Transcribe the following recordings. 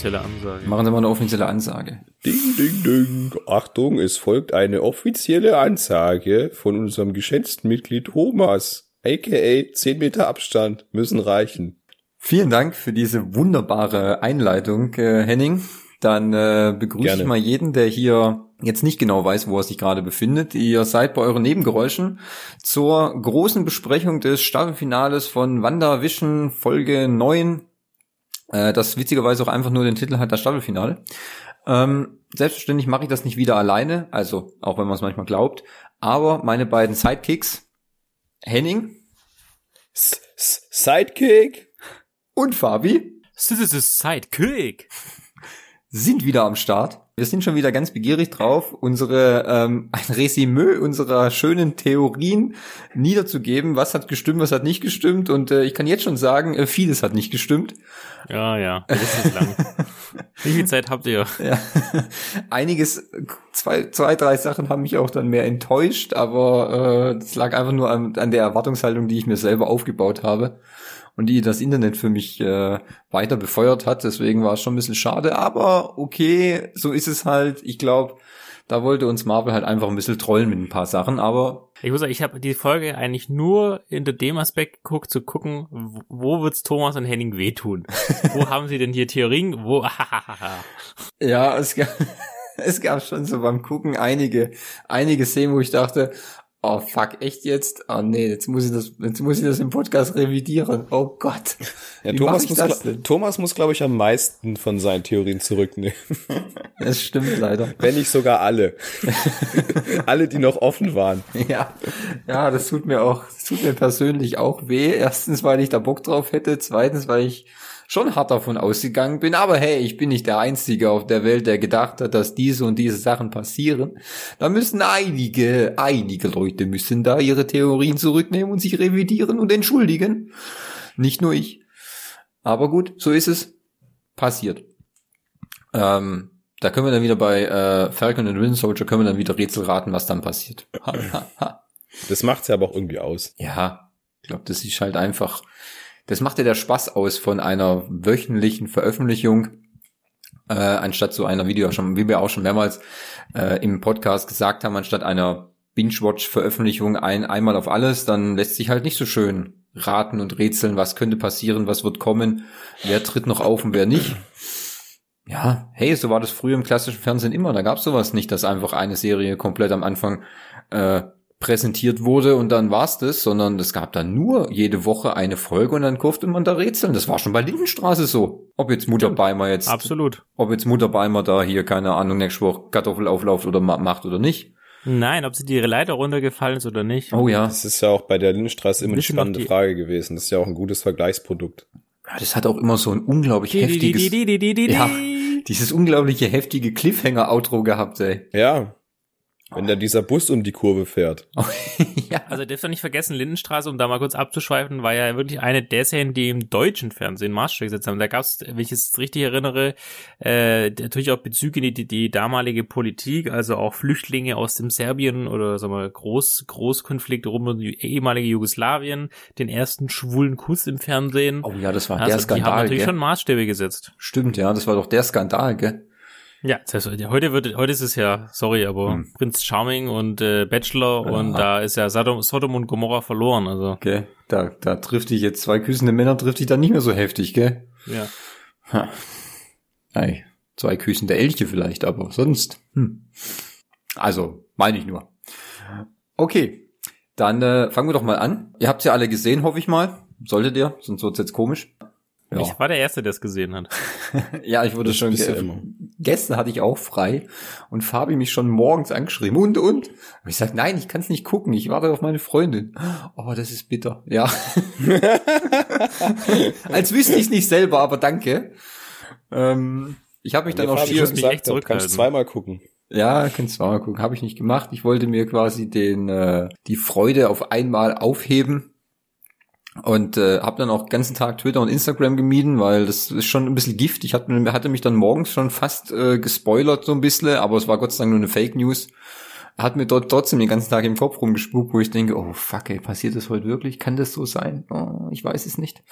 offizielle Ansage. Machen Sie mal eine offizielle Ansage. Ding, ding, ding. Achtung, es folgt eine offizielle Ansage von unserem geschätzten Mitglied Thomas. AKA 10 Meter Abstand müssen reichen. Vielen Dank für diese wunderbare Einleitung, äh, Henning. Dann äh, begrüße Gerne. ich mal jeden, der hier jetzt nicht genau weiß, wo er sich gerade befindet. Ihr seid bei euren Nebengeräuschen zur großen Besprechung des Staffelfinales von WandaVision Folge 9, äh, das witzigerweise auch einfach nur den Titel hat, das Staffelfinale. Ähm, selbstverständlich mache ich das nicht wieder alleine, also auch wenn man es manchmal glaubt, aber meine beiden Sidekicks, Henning S -S Sidekick? und Fabi, is Sidekick. sind wieder am Start. Wir sind schon wieder ganz begierig drauf, unsere ähm, ein Resümee unserer schönen Theorien niederzugeben. Was hat gestimmt, was hat nicht gestimmt? Und äh, ich kann jetzt schon sagen, äh, vieles hat nicht gestimmt. Ja, ja, das ist lang. Wie viel Zeit habt ihr? Ja. Einiges, zwei, zwei, drei Sachen haben mich auch dann mehr enttäuscht, aber äh, das lag einfach nur an, an der Erwartungshaltung, die ich mir selber aufgebaut habe und die das Internet für mich äh, weiter befeuert hat. Deswegen war es schon ein bisschen schade, aber okay, so ist es halt. Ich glaube, da wollte uns Marvel halt einfach ein bisschen trollen mit ein paar Sachen, aber Ich muss sagen, ich habe die Folge eigentlich nur hinter dem Aspekt geguckt, zu gucken, wo- wird's Thomas und Henning wehtun? wo haben sie denn hier Theorien? Wo? ja, es gab, es gab schon so beim Gucken einige, einige Szenen, wo ich dachte, oh fuck, echt jetzt? Oh nee, jetzt muss ich das, jetzt muss ich das im Podcast revidieren. Oh Gott. Ja, Thomas muss? Thomas muss, glaube ich, am meisten von seinen Theorien zurücknehmen. Das stimmt leider. Wenn nicht sogar alle. alle, die noch offen waren. Ja, ja, das tut mir auch, das tut mir persönlich auch weh. Erstens, weil ich da Bock drauf hätte. Zweitens, weil ich schon hart davon ausgegangen bin. Aber hey, ich bin nicht der Einzige auf der Welt, der gedacht hat, dass diese und diese Sachen passieren. Da müssen einige, einige Leute müssen da ihre Theorien zurücknehmen und sich revidieren und entschuldigen. Nicht nur ich. Aber gut, so ist es. Passiert. Ähm, da können wir dann wieder bei äh, Falcon and Winter Soldier können wir dann wieder Rätsel raten, was dann passiert. Das macht's ja aber auch irgendwie aus. Ja, ich glaube, das ist halt einfach, das macht ja der Spaß aus von einer wöchentlichen Veröffentlichung, äh, anstatt so einer Video, schon, wie wir auch schon mehrmals äh, im Podcast gesagt haben, anstatt einer Binge-Watch-Veröffentlichung ein, einmal auf alles, dann lässt sich halt nicht so schön raten und rätseln, was könnte passieren, was wird kommen, wer tritt noch auf und wer nicht. Ja, hey, so war das früher im klassischen Fernsehen immer. Da gab's sowas nicht, dass einfach eine Serie komplett am Anfang äh, präsentiert wurde und dann war's das, sondern es gab dann nur jede Woche eine Folge und dann durfte man da rätseln. Das war schon bei Lindenstraße so. Ob jetzt Mutter Stimmt. Beimer jetzt, Absolut. ob jetzt Mutter Beimer da hier, keine Ahnung, nächste Woche Kartoffelauflauf oder ma macht oder nicht. Nein, ob sie die Leiter runtergefallen ist oder nicht. Oh ja. Das ist ja auch bei der Lindenstraße immer eine spannende die- Frage gewesen. Das ist ja auch ein gutes Vergleichsprodukt. Ja, Das hat auch immer so ein unglaublich heftiges, ja, dieses unglaubliche heftige Cliffhanger-Outro gehabt, ey. Ja. Wenn da dieser Bus um die Kurve fährt. ja. Also dürft ihr nicht vergessen, Lindenstraße, um da mal kurz abzuschweifen, war ja wirklich eine der Serien, die im deutschen Fernsehen Maßstab gesetzt haben. Da gab es, wenn ich es richtig erinnere, äh, natürlich auch Bezüge in die, die damalige Politik, also auch Flüchtlinge aus dem Serbien oder sagen wir Groß, Großkonflikt rum um die ehemalige Jugoslawien, den ersten schwulen Kuss im Fernsehen. Oh ja, das war der also die haben Skandal, natürlich gell? schon Maßstäbe gesetzt. Stimmt, ja, das war doch der Skandal, gell? Ja, heute wird, heute ist es ja, sorry, aber Hm. Prinz Charming und äh, Bachelor Ja. und da ist ja Sodom, Sodom und Gomorra verloren, also Okay, da, da trifft dich jetzt zwei küssende Männer, trifft dich dann nicht mehr so heftig, gell? ja. Ha. Ei, zwei küssende Elche vielleicht, aber sonst. Hm. Also, meine ich nur. Okay, dann äh, fangen wir doch mal an. Ihr habt ja alle gesehen, hoffe ich mal. Solltet ihr, sonst wird's jetzt komisch. Ja, Ich war der Erste, der es gesehen hat. ja ich wurde Das schon ge- immer. Gestern hatte ich auch frei und Fabi mich schon morgens angeschrieben. Und, und? Und ich sag, nein, ich kann es nicht gucken. Ich warte auf meine Freundin. Oh, das ist bitter. Ja. Als wüsste ich es nicht selber, aber danke. Ähm, ich habe mich dann auch Fabi schier, schon mich echt gesagt, du kannst zweimal gucken. ja, kannst du mal gucken. Habe ich nicht gemacht. Ich wollte mir quasi den äh, die Freude auf einmal aufheben und äh, habe dann auch den ganzen Tag Twitter und Instagram gemieden, weil das ist schon ein bisschen Gift. Ich hatte, hatte mich dann morgens schon fast äh, gespoilert so ein bisschen, aber es war Gott sei Dank nur eine Fake News. Hat mir dort trotzdem den ganzen Tag im Kopf rumgespukt, wo ich denke, oh fuck, ey, passiert das heute wirklich? Kann das so sein? Oh, ich weiß es nicht.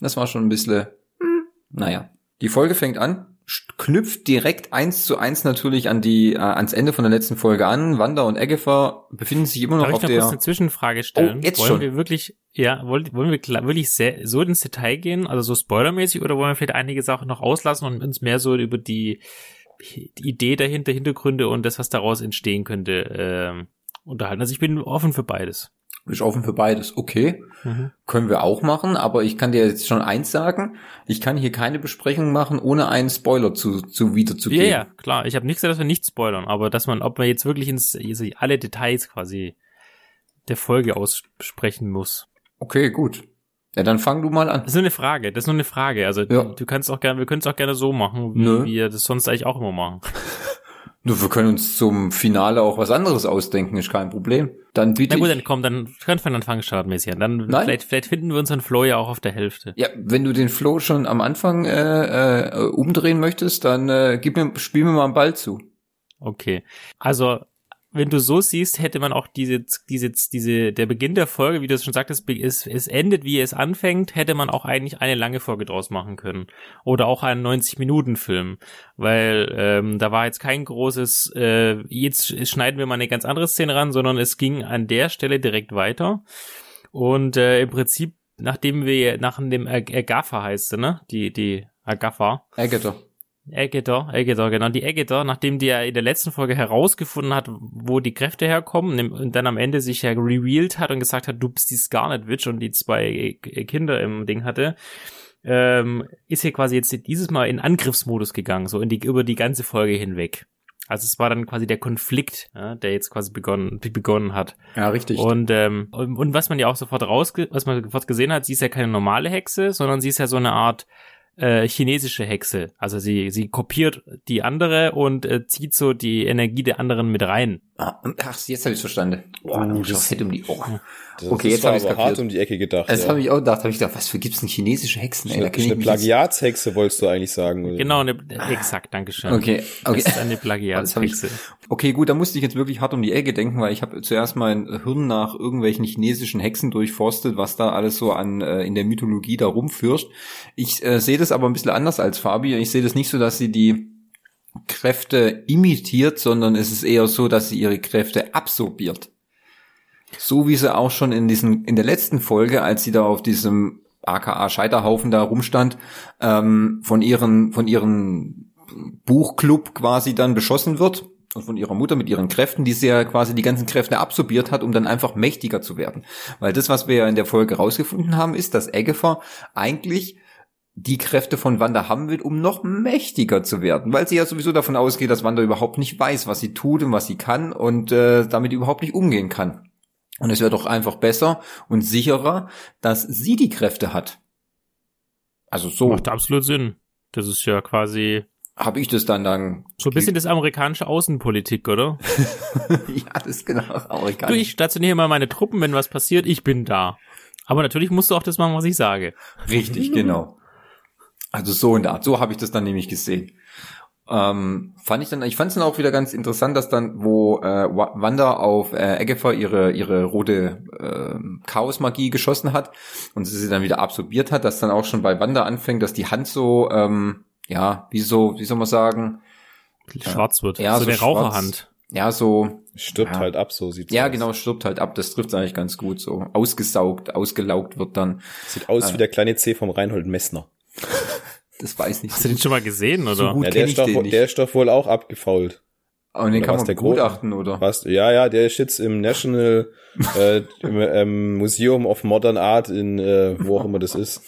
Das war schon ein bisschen, hm, naja. Die Folge fängt an, knüpft direkt eins zu eins natürlich an die äh, ans Ende von der letzten Folge an. Wanda und Agatha befinden sich immer noch Darf auf ich noch der. kurz eine Zwischenfrage stellen? Oh, jetzt wollen schon. wir wirklich, ja, wollen, wollen wir wirklich sehr, so ins Detail gehen, also so spoilermäßig, oder wollen wir vielleicht einige Sachen noch auslassen und uns mehr so über die, die Idee dahinter, Hintergründe und das, was daraus entstehen könnte, ähm, unterhalten? Also ich bin offen für beides. Ist offen für beides. Okay, können wir auch machen, aber ich kann dir jetzt schon eins sagen. Ich kann hier keine Besprechung machen, ohne einen Spoiler zu, zu Ja, wiederzugeben. ja, klar. Ich habe nicht gesagt, dass wir nicht spoilern, aber dass man, ob man jetzt wirklich ins also alle Details quasi der Folge aussprechen muss. Okay, gut. Ja, dann fang du mal an. Das ist nur eine Frage, das ist nur eine Frage. Also Ja. du kannst auch gerne, wir können es auch gerne so machen, wie Nö. wir das sonst eigentlich auch immer machen. Nur wir können uns zum Finale auch was anderes ausdenken, ist kein Problem. Dann bitte. Na gut, dann komm, dann können wir dann fangen startmäßig an. Dann Nein. vielleicht, vielleicht finden wir unseren Flow ja auch auf der Hälfte. ja, wenn du den Flow schon am Anfang äh, äh, umdrehen möchtest, dann äh, gib mir, spiel mir mal einen Ball zu. Okay. Also, wenn du so siehst, hätte man auch diese, diese, diese, der Beginn der Folge, wie du es schon sagtest, es, es endet, wie es anfängt, hätte man auch eigentlich eine lange Folge draus machen können. Oder auch einen 90-Minuten-Film. Weil ähm, da war jetzt kein großes, äh, jetzt schneiden wir mal eine ganz andere Szene ran, sondern es ging an der Stelle direkt weiter. Und äh, im Prinzip, nachdem wir, nach dem Ag- Agatha heißt sie, ne? Die, die Agatha. Agatha. Agatha, Agatha, genau, die Agatha, nachdem die ja in der letzten Folge herausgefunden hat, wo die Kräfte herkommen und dann am Ende sich ja revealed hat und gesagt hat, du bist die Scarlet Witch und die zwei Kinder im Ding hatte, ähm, ist hier quasi jetzt dieses Mal in Angriffsmodus gegangen, so in die, über die ganze Folge hinweg. Also es war dann quasi der Konflikt, ja, der jetzt quasi begonnen, begonnen hat. Ja, richtig. Und, ähm, und, und was man ja auch sofort rausge was man sofort gesehen hat, sie ist ja keine normale Hexe, sondern sie ist ja so eine Art äh, chinesische Hexe. Also sie, sie kopiert die andere und äh, zieht so die Energie der anderen mit rein. Ah, Ach, jetzt habe ich verstanden. Boah, Uh, das fett um die Ohren. Das, Okay, das jetzt hab aber kapiert. hart um die Ecke gedacht. Das ja. habe ich auch gedacht. Habe ich gedacht, was für gibt's denn chinesische Hexen? Ey, da eine, ich Plagiatshexe wolltest du eigentlich sagen. Oder? Genau, eine, exakt, Dankeschön. Okay, okay. Das ist eine hab ich- Plagiatshexe. Okay, gut, da musste ich jetzt wirklich hart um die Ecke denken, weil ich habe zuerst mein Hirn nach irgendwelchen chinesischen Hexen durchforstet, was da alles so an äh, in der Mythologie da rumführt. Ich äh, sehe das aber ein bisschen anders als Fabi. Ich sehe das nicht so, dass sie die Kräfte imitiert, sondern es ist eher so, dass sie ihre Kräfte absorbiert. So wie sie auch schon in diesen in der letzten Folge, als sie da auf diesem AKA Scheiterhaufen da rumstand, ähm, von ihren von ihren Buchclub quasi dann beschossen wird und von ihrer Mutter mit ihren Kräften, die sie ja quasi die ganzen Kräfte absorbiert hat, um dann einfach mächtiger zu werden. Weil das, was wir ja in der Folge rausgefunden haben, ist, dass Agatha eigentlich die Kräfte von Wanda haben will, um noch mächtiger zu werden, weil sie ja sowieso davon ausgeht, dass Wanda überhaupt nicht weiß, was sie tut und was sie kann und äh, damit überhaupt nicht umgehen kann. Und es wäre doch einfach besser und sicherer, dass sie die Kräfte hat. Also so Macht absolut Sinn. Das ist ja quasi habe ich das dann dann. so ein bisschen das amerikanische Außenpolitik, oder? ja, das ist genau Du, amerikanisch. ich stationiere mal meine Truppen, wenn was passiert, ich bin da. Aber natürlich musst du auch das machen, was ich sage. Richtig, genau. Also so in der Art. So habe ich das dann nämlich gesehen. Ähm, fand ich dann, ich fand es dann auch wieder ganz interessant, dass dann, wo äh, Wa- Wanda auf äh, Agatha ihre ihre rote äh, Chaosmagie geschossen hat und sie sie dann wieder absorbiert hat, dass dann auch schon bei Wanda anfängt, dass die Hand so, ähm, ja, wie so, wie soll man sagen, Schwarz wird. Ja, so, so eine schwarz. Raucherhand. ja, so, Stirbt Ja. halt ab, so sieht's ja, aus. genau, stirbt halt ab. Das trifft eigentlich ganz gut. So ausgesaugt, ausgelaugt wird dann. Sieht aus Ah. wie der kleine C vom Reinhold Messner. Das weiß nicht. Hast du den schon mal gesehen, So oder? gut Ja, der ich ist, doch, der ist doch wohl auch abgefault. Und den Oder kann man der begutachten, oder? Was? Ja, ja, der ist jetzt im National äh, im, ähm, Museum of Modern Art in äh, wo auch immer das ist.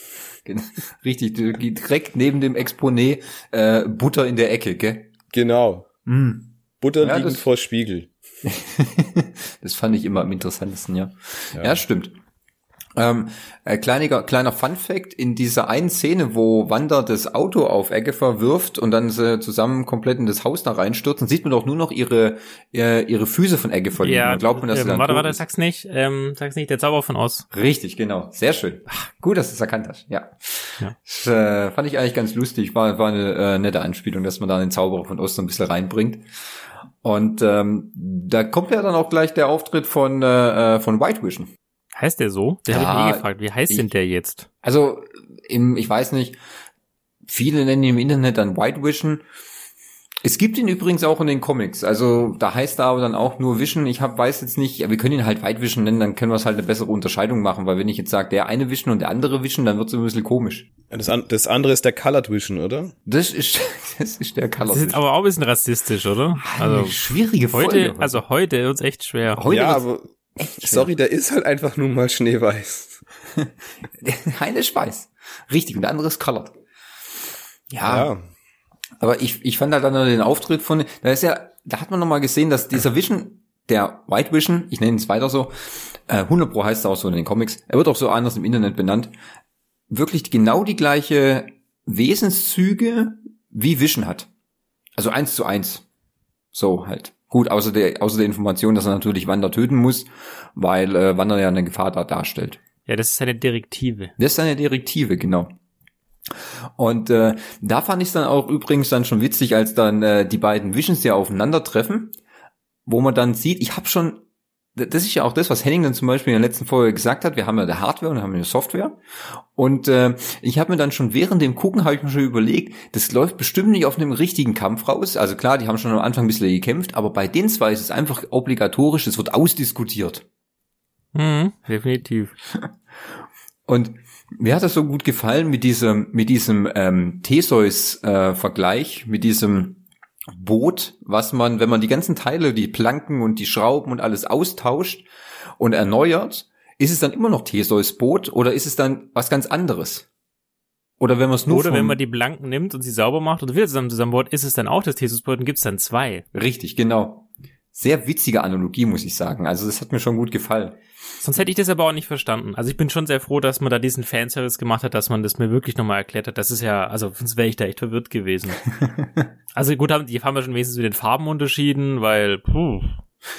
Richtig, direkt neben dem Exponat äh, Butter in der Ecke, gell? Genau. Mm. Butter Ja, liegend vor Spiegel. das fand ich immer am interessantesten, ja. Ja, Ja. stimmt. Ähm, äh, kleiniger, kleiner Fun Fact, in dieser einen Szene, wo Wanda das Auto auf Agatha wirft und dann sie zusammen komplett in das Haus da reinstürzen, sieht man doch nur noch ihre, äh, ihre Füße von Agatha liegen. Ja, glaubt man, dass sie ähm, dann warte, warte, sag's nicht, ähm, sag's nicht, der Zauber von Oz. Richtig, genau. Sehr schön. Ach, gut, dass du es erkannt hast. Ja. Ja. Das, äh, fand ich eigentlich ganz lustig. War, war eine äh, nette Anspielung, dass man da den Zauberer von Ost so ein bisschen reinbringt. Und ähm, da kommt ja dann auch gleich der Auftritt von, äh, äh, von White Vision. Heißt der so? Der Ja, habe ich gefragt. Wie heißt ich- denn der jetzt? Also, im, ich weiß nicht, Viele nennen ihn im Internet dann White Vision. Es gibt ihn übrigens auch in den Comics. Also da heißt er aber dann auch nur Vision. Ich hab, weiß jetzt nicht, ja, wir können ihn halt White Vision nennen, dann können wir es halt eine bessere Unterscheidung machen, weil wenn ich jetzt sage, der eine Vision und der andere Vision, dann wird es ein bisschen komisch. Das, an, das andere ist der Colored Vision, oder? Das ist, das ist der Color Das ist Vision. aber auch ein bisschen rassistisch, oder? Eine Also schwierige Folge. heute, also heute wird's echt schwer. Heute ja, wird's aber sorry, der ist halt einfach nur mal schneeweiß. eine ist weiß. Richtig, und der andere ist colored. Ja, Ja. aber ich, ich fand halt dann den Auftritt von, da ist ja, da hat man noch mal gesehen, dass dieser Vision, der White Vision, ich nenne es weiter so, äh, 100 Pro heißt er auch so in den Comics, er wird auch so anders im Internet benannt, wirklich genau die gleiche Wesenszüge wie Vision hat. Also eins zu eins. So halt. Gut, außer der, außer der Information, dass er natürlich Wanda töten muss, weil äh, Wanda ja eine Gefahr da darstellt. Ja, das ist eine Direktive. Das ist eine Direktive, genau. Und äh, da fand ich es dann auch übrigens dann schon witzig, als dann äh, die beiden Visions ja aufeinandertreffen, wo man dann sieht, ich habe schon, das ist ja auch das, was Henning dann zum Beispiel in der letzten Folge gesagt hat, wir haben ja die Hardware und haben ja die Software. Und äh, ich habe mir dann schon während dem Gucken, habe ich mir schon überlegt, das läuft bestimmt nicht auf einem richtigen Kampf raus. Also klar, die haben schon am Anfang ein bisschen gekämpft, aber bei den zwei ist es einfach obligatorisch, es wird ausdiskutiert. Mhm, definitiv. Und mir hat das so gut gefallen mit diesem, mit diesem ähm, Theseus-Vergleich, mit diesem Boot, was man, wenn man die ganzen Teile, die Planken und die Schrauben und alles austauscht und erneuert, ist es dann immer noch Theseus-Boot oder ist es dann was ganz anderes? Oder wenn man es nur Oder wenn man die Blanken nimmt und sie sauber macht und wieder zusammen zusammenbaut, ist es dann auch das Thesusboot und gibt's dann zwei. Richtig, genau. Sehr witzige Analogie, muss ich sagen. Also das hat mir schon gut gefallen. Sonst hätte ich das aber auch nicht verstanden. Also ich bin schon sehr froh, dass man da diesen Fanservice gemacht hat, dass man das mir wirklich nochmal erklärt hat. Das ist ja, also sonst wäre ich da echt verwirrt gewesen. also gut, haben, die haben wir schon wenigstens mit den Farben unterschieden, weil, puh,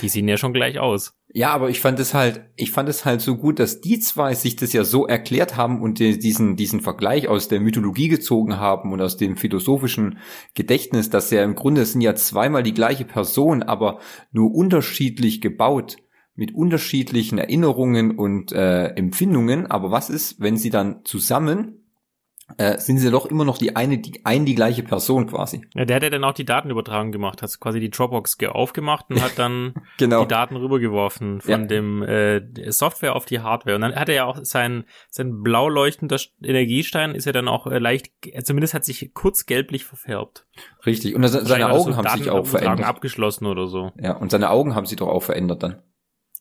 die sehen ja schon gleich aus. Ja, aber ich fand es halt, ich fand es halt so gut, dass die zwei sich das ja so erklärt haben und die, diesen, diesen Vergleich aus der Mythologie gezogen haben und aus dem philosophischen Gedächtnis, dass ja im Grunde sind ja zweimal die gleiche Person, aber nur unterschiedlich gebaut mit unterschiedlichen Erinnerungen und äh, Empfindungen. Aber was ist, wenn sie dann zusammen äh, sind sie doch immer noch die eine, die ein die gleiche Person quasi. Ja, der hat ja dann auch die Datenübertragung gemacht, hat quasi die Dropbox ge- aufgemacht und hat dann Genau. die Daten rübergeworfen von Ja. dem äh, Software auf die Hardware. Und dann hat er ja auch sein, sein blau leuchtender St- Energiestein ist ja dann auch äh, leicht, zumindest hat sich kurz gelblich verfärbt. Richtig. Und das, seine Augen so haben sich auch verändert. abgeschlossen oder so. Ja, und seine Augen haben sich doch auch verändert dann.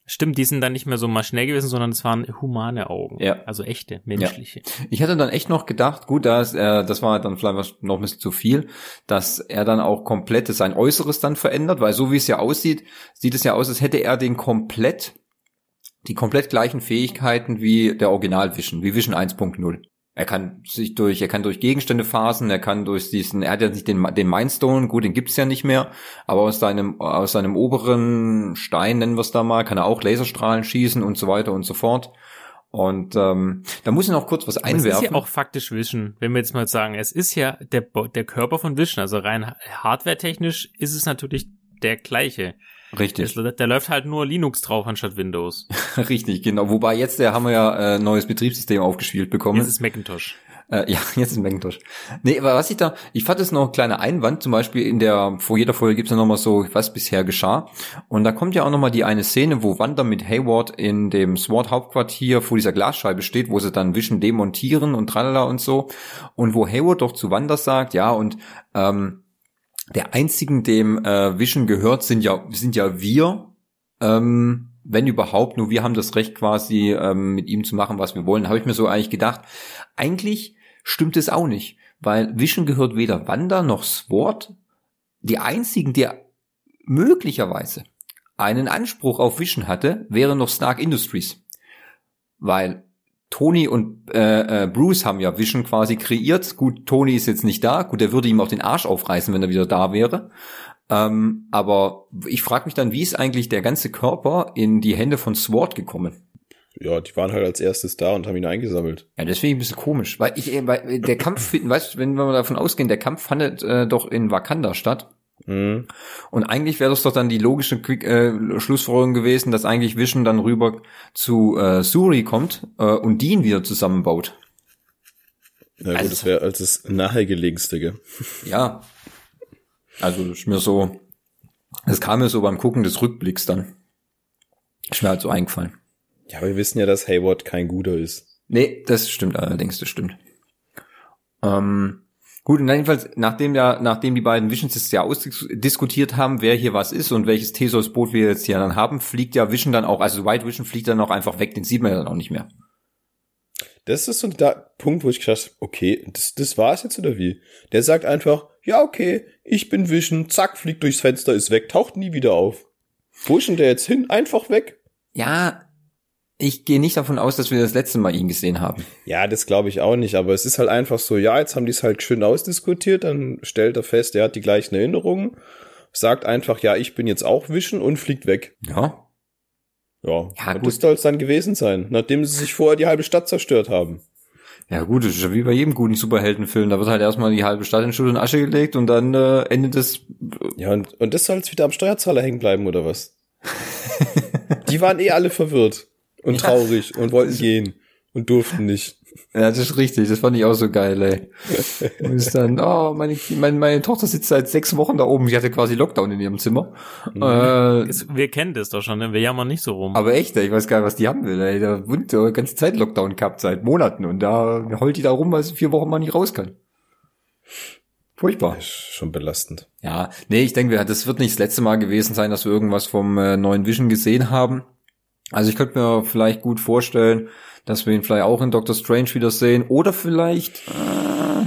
Stimmt, die sind dann nicht mehr so mal schnell gewesen, sondern es waren humane Augen. Ja. Also echte, menschliche. Ich hatte dann echt noch gedacht, gut, das, äh, das war dann vielleicht noch ein bisschen zu viel, dass er dann auch komplett sein Äußeres dann verändert, weil so wie es ja aussieht, sieht es ja aus, als hätte er den komplett, die komplett gleichen Fähigkeiten wie der Original Vision, wie Vision 1.0. Er kann sich durch, er kann durch Gegenstände phasen, er kann durch diesen, er hat ja nicht den, den Mindstone, gut, den gibt's ja nicht mehr, aber aus seinem, aus seinem oberen Stein, nennen wir es da mal, kann er auch Laserstrahlen schießen und so weiter und so fort. Und ähm, da muss ich noch kurz was Aber Es einwerfen. ist ja auch faktisch Vision, wenn wir jetzt mal sagen, es ist ja der, der Körper von Vision, also rein hardware-technisch ist es natürlich der gleiche. Richtig, Es, da läuft halt nur Linux drauf anstatt Windows. richtig, genau. Wobei jetzt der haben wir ja äh, neues Betriebssystem aufgespielt bekommen. Jetzt ist Macintosh. Äh, ja, jetzt ist Macintosh. Nee, aber was ich da, ich fand es noch ein kleiner Einwand, zum Beispiel in der, vor jeder Folge gibt's ja nochmal so, was bisher geschah. Und da kommt ja auch nochmal die eine Szene, wo Wanda mit Hayward in dem SWAT-Hauptquartier vor dieser Glasscheibe steht, wo sie dann Vision demontieren und tralala und so. Und wo Hayward doch zu Wanda sagt, ja, und ähm, der einzigen, dem äh, Vision gehört, sind ja, sind ja wir, ähm, wenn überhaupt, nur wir haben das Recht quasi ähm, mit ihm zu machen, was wir wollen. Habe ich mir so eigentlich gedacht. Eigentlich stimmt es auch nicht, weil Vision gehört weder Wanda noch Sword. Die einzigen, der möglicherweise einen Anspruch auf Vision hatte, wäre noch Stark Industries, weil Tony und äh, äh, Bruce haben ja Vision quasi kreiert. Gut, Tony ist jetzt nicht da. Gut, der würde ihm auch den Arsch aufreißen, wenn er wieder da wäre. Ähm, aber ich frage mich dann, wie ist eigentlich der ganze Körper in die Hände von Sword gekommen? Ja, die waren halt als erstes da und haben ihn eingesammelt. Ja, das finde ich ein bisschen komisch, weil ich, äh, weil der Kampf, weißt du, wenn wir davon ausgehen, der Kampf fand äh, doch in Wakanda statt. Mhm. Und eigentlich wäre das doch dann die logische Quick, äh, Schlussfolgerung gewesen, dass eigentlich Vision dann rüber zu äh, Suri kommt äh, und die ihn wieder zusammenbaut. Na gut, Also- das wäre als das nahegelegenste, gell? Ja. Also ist mir so, es kam mir so beim Gucken des Rückblicks dann. Ist mir halt so eingefallen. Ja, aber wir wissen ja, dass Hayward kein guter ist. Nee, das stimmt allerdings, das stimmt. Ähm, gut, und dann jedenfalls, nachdem ja, nachdem die beiden Visions jetzt ja ausdiskutiert haben, wer hier was ist und welches Theseus-Boot wir jetzt hier dann haben, fliegt ja Vision dann auch, also White Vision fliegt dann auch einfach weg, den sieht man ja dann auch nicht mehr. Das ist so der Punkt, wo ich gedacht habe, okay, das, das war's jetzt oder wie? Der sagt einfach, ja, okay, ich bin Vision, zack, fliegt durchs Fenster, ist weg, taucht nie wieder auf. Wo ist denn der jetzt hin? Einfach weg. Ja, ich gehe nicht davon aus, dass wir das letzte Mal ihn gesehen haben. Ja, das glaube ich auch nicht, aber es ist halt einfach so, ja, jetzt haben die es halt schön ausdiskutiert, dann stellt er fest, er hat die gleichen Erinnerungen, sagt einfach, ja, ich bin jetzt auch Vision und fliegt weg. Ja. Ja, Ja, und gut. das soll es dann gewesen sein, nachdem sie sich vorher die halbe Stadt zerstört haben. Ja gut, das ist ja wie bei jedem guten Superheldenfilm. Da wird halt erstmal die halbe Stadt in Schutt und Asche gelegt und dann äh, endet es. Ja, und, und das soll jetzt wieder am Steuerzahler hängen bleiben, oder was? die waren eh alle verwirrt und Ja. traurig und wollten gehen und durften nicht. Ja, das ist richtig. Das fand ich auch so geil, ey. Und ist dann, oh, meine, meine, meine Tochter sitzt seit sechs Wochen da oben. Sie hatte quasi Lockdown in ihrem Zimmer. Äh, Es- Wir kennen das doch schon, ne? wir jammern nicht so rum. aber echt, ey, ich weiß gar nicht, was die haben will. Ey. Da wurde die ganze Zeit Lockdown gehabt, seit Monaten. Und da heult die da rum, weil sie vier Wochen mal nicht raus kann. Furchtbar. Ist schon belastend. Ja, nee, ich denke, das wird nicht das letzte Mal gewesen sein, dass wir irgendwas vom äh, neuen Vision gesehen haben. Also ich könnte mir vielleicht gut vorstellen, dass wir ihn vielleicht auch in Doctor Strange wieder sehen. Oder vielleicht, äh,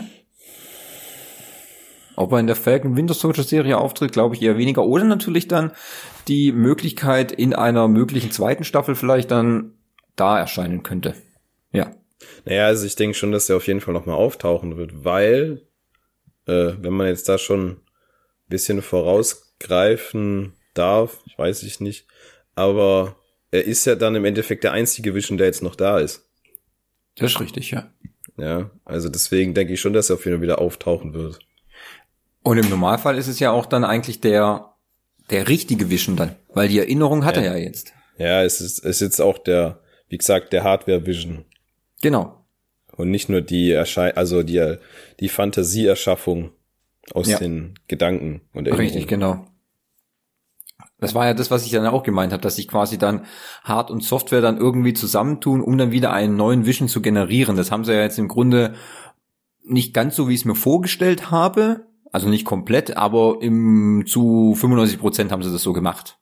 ob er in der Falcon Winter Soldier Serie auftritt, glaube ich eher weniger. Oder natürlich dann die Möglichkeit in einer möglichen zweiten Staffel vielleicht dann da erscheinen könnte. Ja. Naja, also ich denke schon, dass er auf jeden Fall nochmal auftauchen wird, weil, äh, wenn man jetzt da schon ein bisschen vorausgreifen darf, ich weiß ich nicht, aber er ist ja dann im Endeffekt der einzige Vision, der jetzt noch da ist. Das ist richtig, ja. Ja, also deswegen denke ich schon, dass er auf jeden Fall wieder auftauchen wird. Und im Normalfall ist es ja auch dann eigentlich der, der richtige Vision dann, weil die Erinnerung hat Ja. er ja jetzt. Ja, es ist, es ist jetzt auch der, wie gesagt, der Hardware-Vision Genau. und nicht nur die Erschei also die, die Fantasieerschaffung aus Ja. den Gedanken und Richtig, Erinnerungen. genau. Das war ja das, was ich dann auch gemeint habe, dass sich quasi dann Hard- und Software dann irgendwie zusammentun, um dann wieder einen neuen Vision zu generieren. Das haben sie ja jetzt im Grunde nicht ganz so, wie ich es mir vorgestellt habe. Also nicht komplett, aber im, zu 95 Prozent haben sie das so gemacht.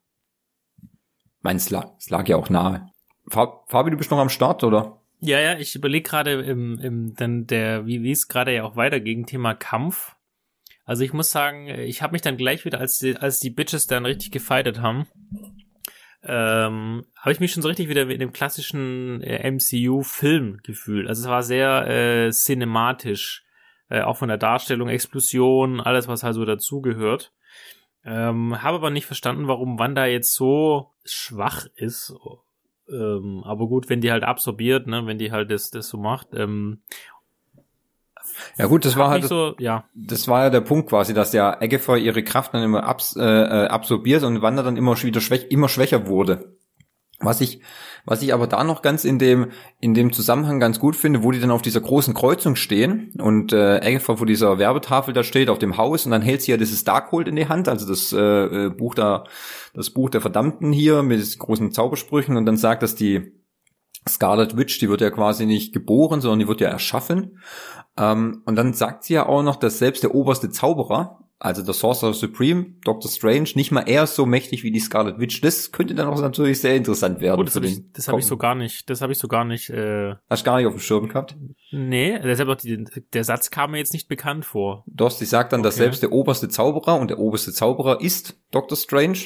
Meins lag, es lag ja auch nahe. Fab, Fabi, du bist noch am Start, oder? Ja, ja, ich überlege gerade im, im, dann der, wie es gerade ja auch weiterging, Thema Kampf. Also ich muss sagen, ich habe mich dann gleich wieder, als die, als die Bitches dann richtig gefightet haben, ähm, habe ich mich schon so richtig wieder in dem klassischen äh, MCU-Film gefühlt. Also es war sehr äh, cinematisch, äh, auch von der Darstellung, Explosion, alles, was halt so dazugehört. Ähm, habe aber nicht verstanden, warum Wanda jetzt so schwach ist. Ähm, aber gut, wenn die halt absorbiert, ne, wenn die halt das, das so macht. Ähm, Ja gut, das war halt so, ja. das war ja der Punkt quasi, dass der Agatha ihre Kraft dann immer abs, äh, absorbiert und Wanda dann immer wieder schwäch, immer schwächer wurde. Was ich, was ich aber da noch ganz in dem, in dem Zusammenhang ganz gut finde, wo die dann auf dieser großen Kreuzung stehen und äh, Agatha vor dieser Werbetafel da steht, auf dem Haus und dann hält sie ja dieses Darkhold in die Hand, also das äh, äh, Buch da, das Buch der Verdammten hier mit großen Zaubersprüchen und dann sagt, dass die Scarlet Witch, die wird ja quasi nicht geboren, sondern die wird ja erschaffen. Ähm, und dann sagt sie ja auch noch, dass selbst der oberste Zauberer, also der Sorcerer Supreme, Doctor Strange, nicht mal er ist so mächtig wie die Scarlet Witch. Das könnte dann auch natürlich sehr interessant werden. Oh, das habe ich, das hab ich so gar nicht, das habe ich so gar nicht, äh, Hast du gar nicht auf dem Schirm gehabt? nee, deshalb auch die, der Satz kam mir jetzt nicht bekannt vor. Doch, sie sagt dann, dass Okay. selbst der oberste Zauberer, und der oberste Zauberer ist Doctor Strange,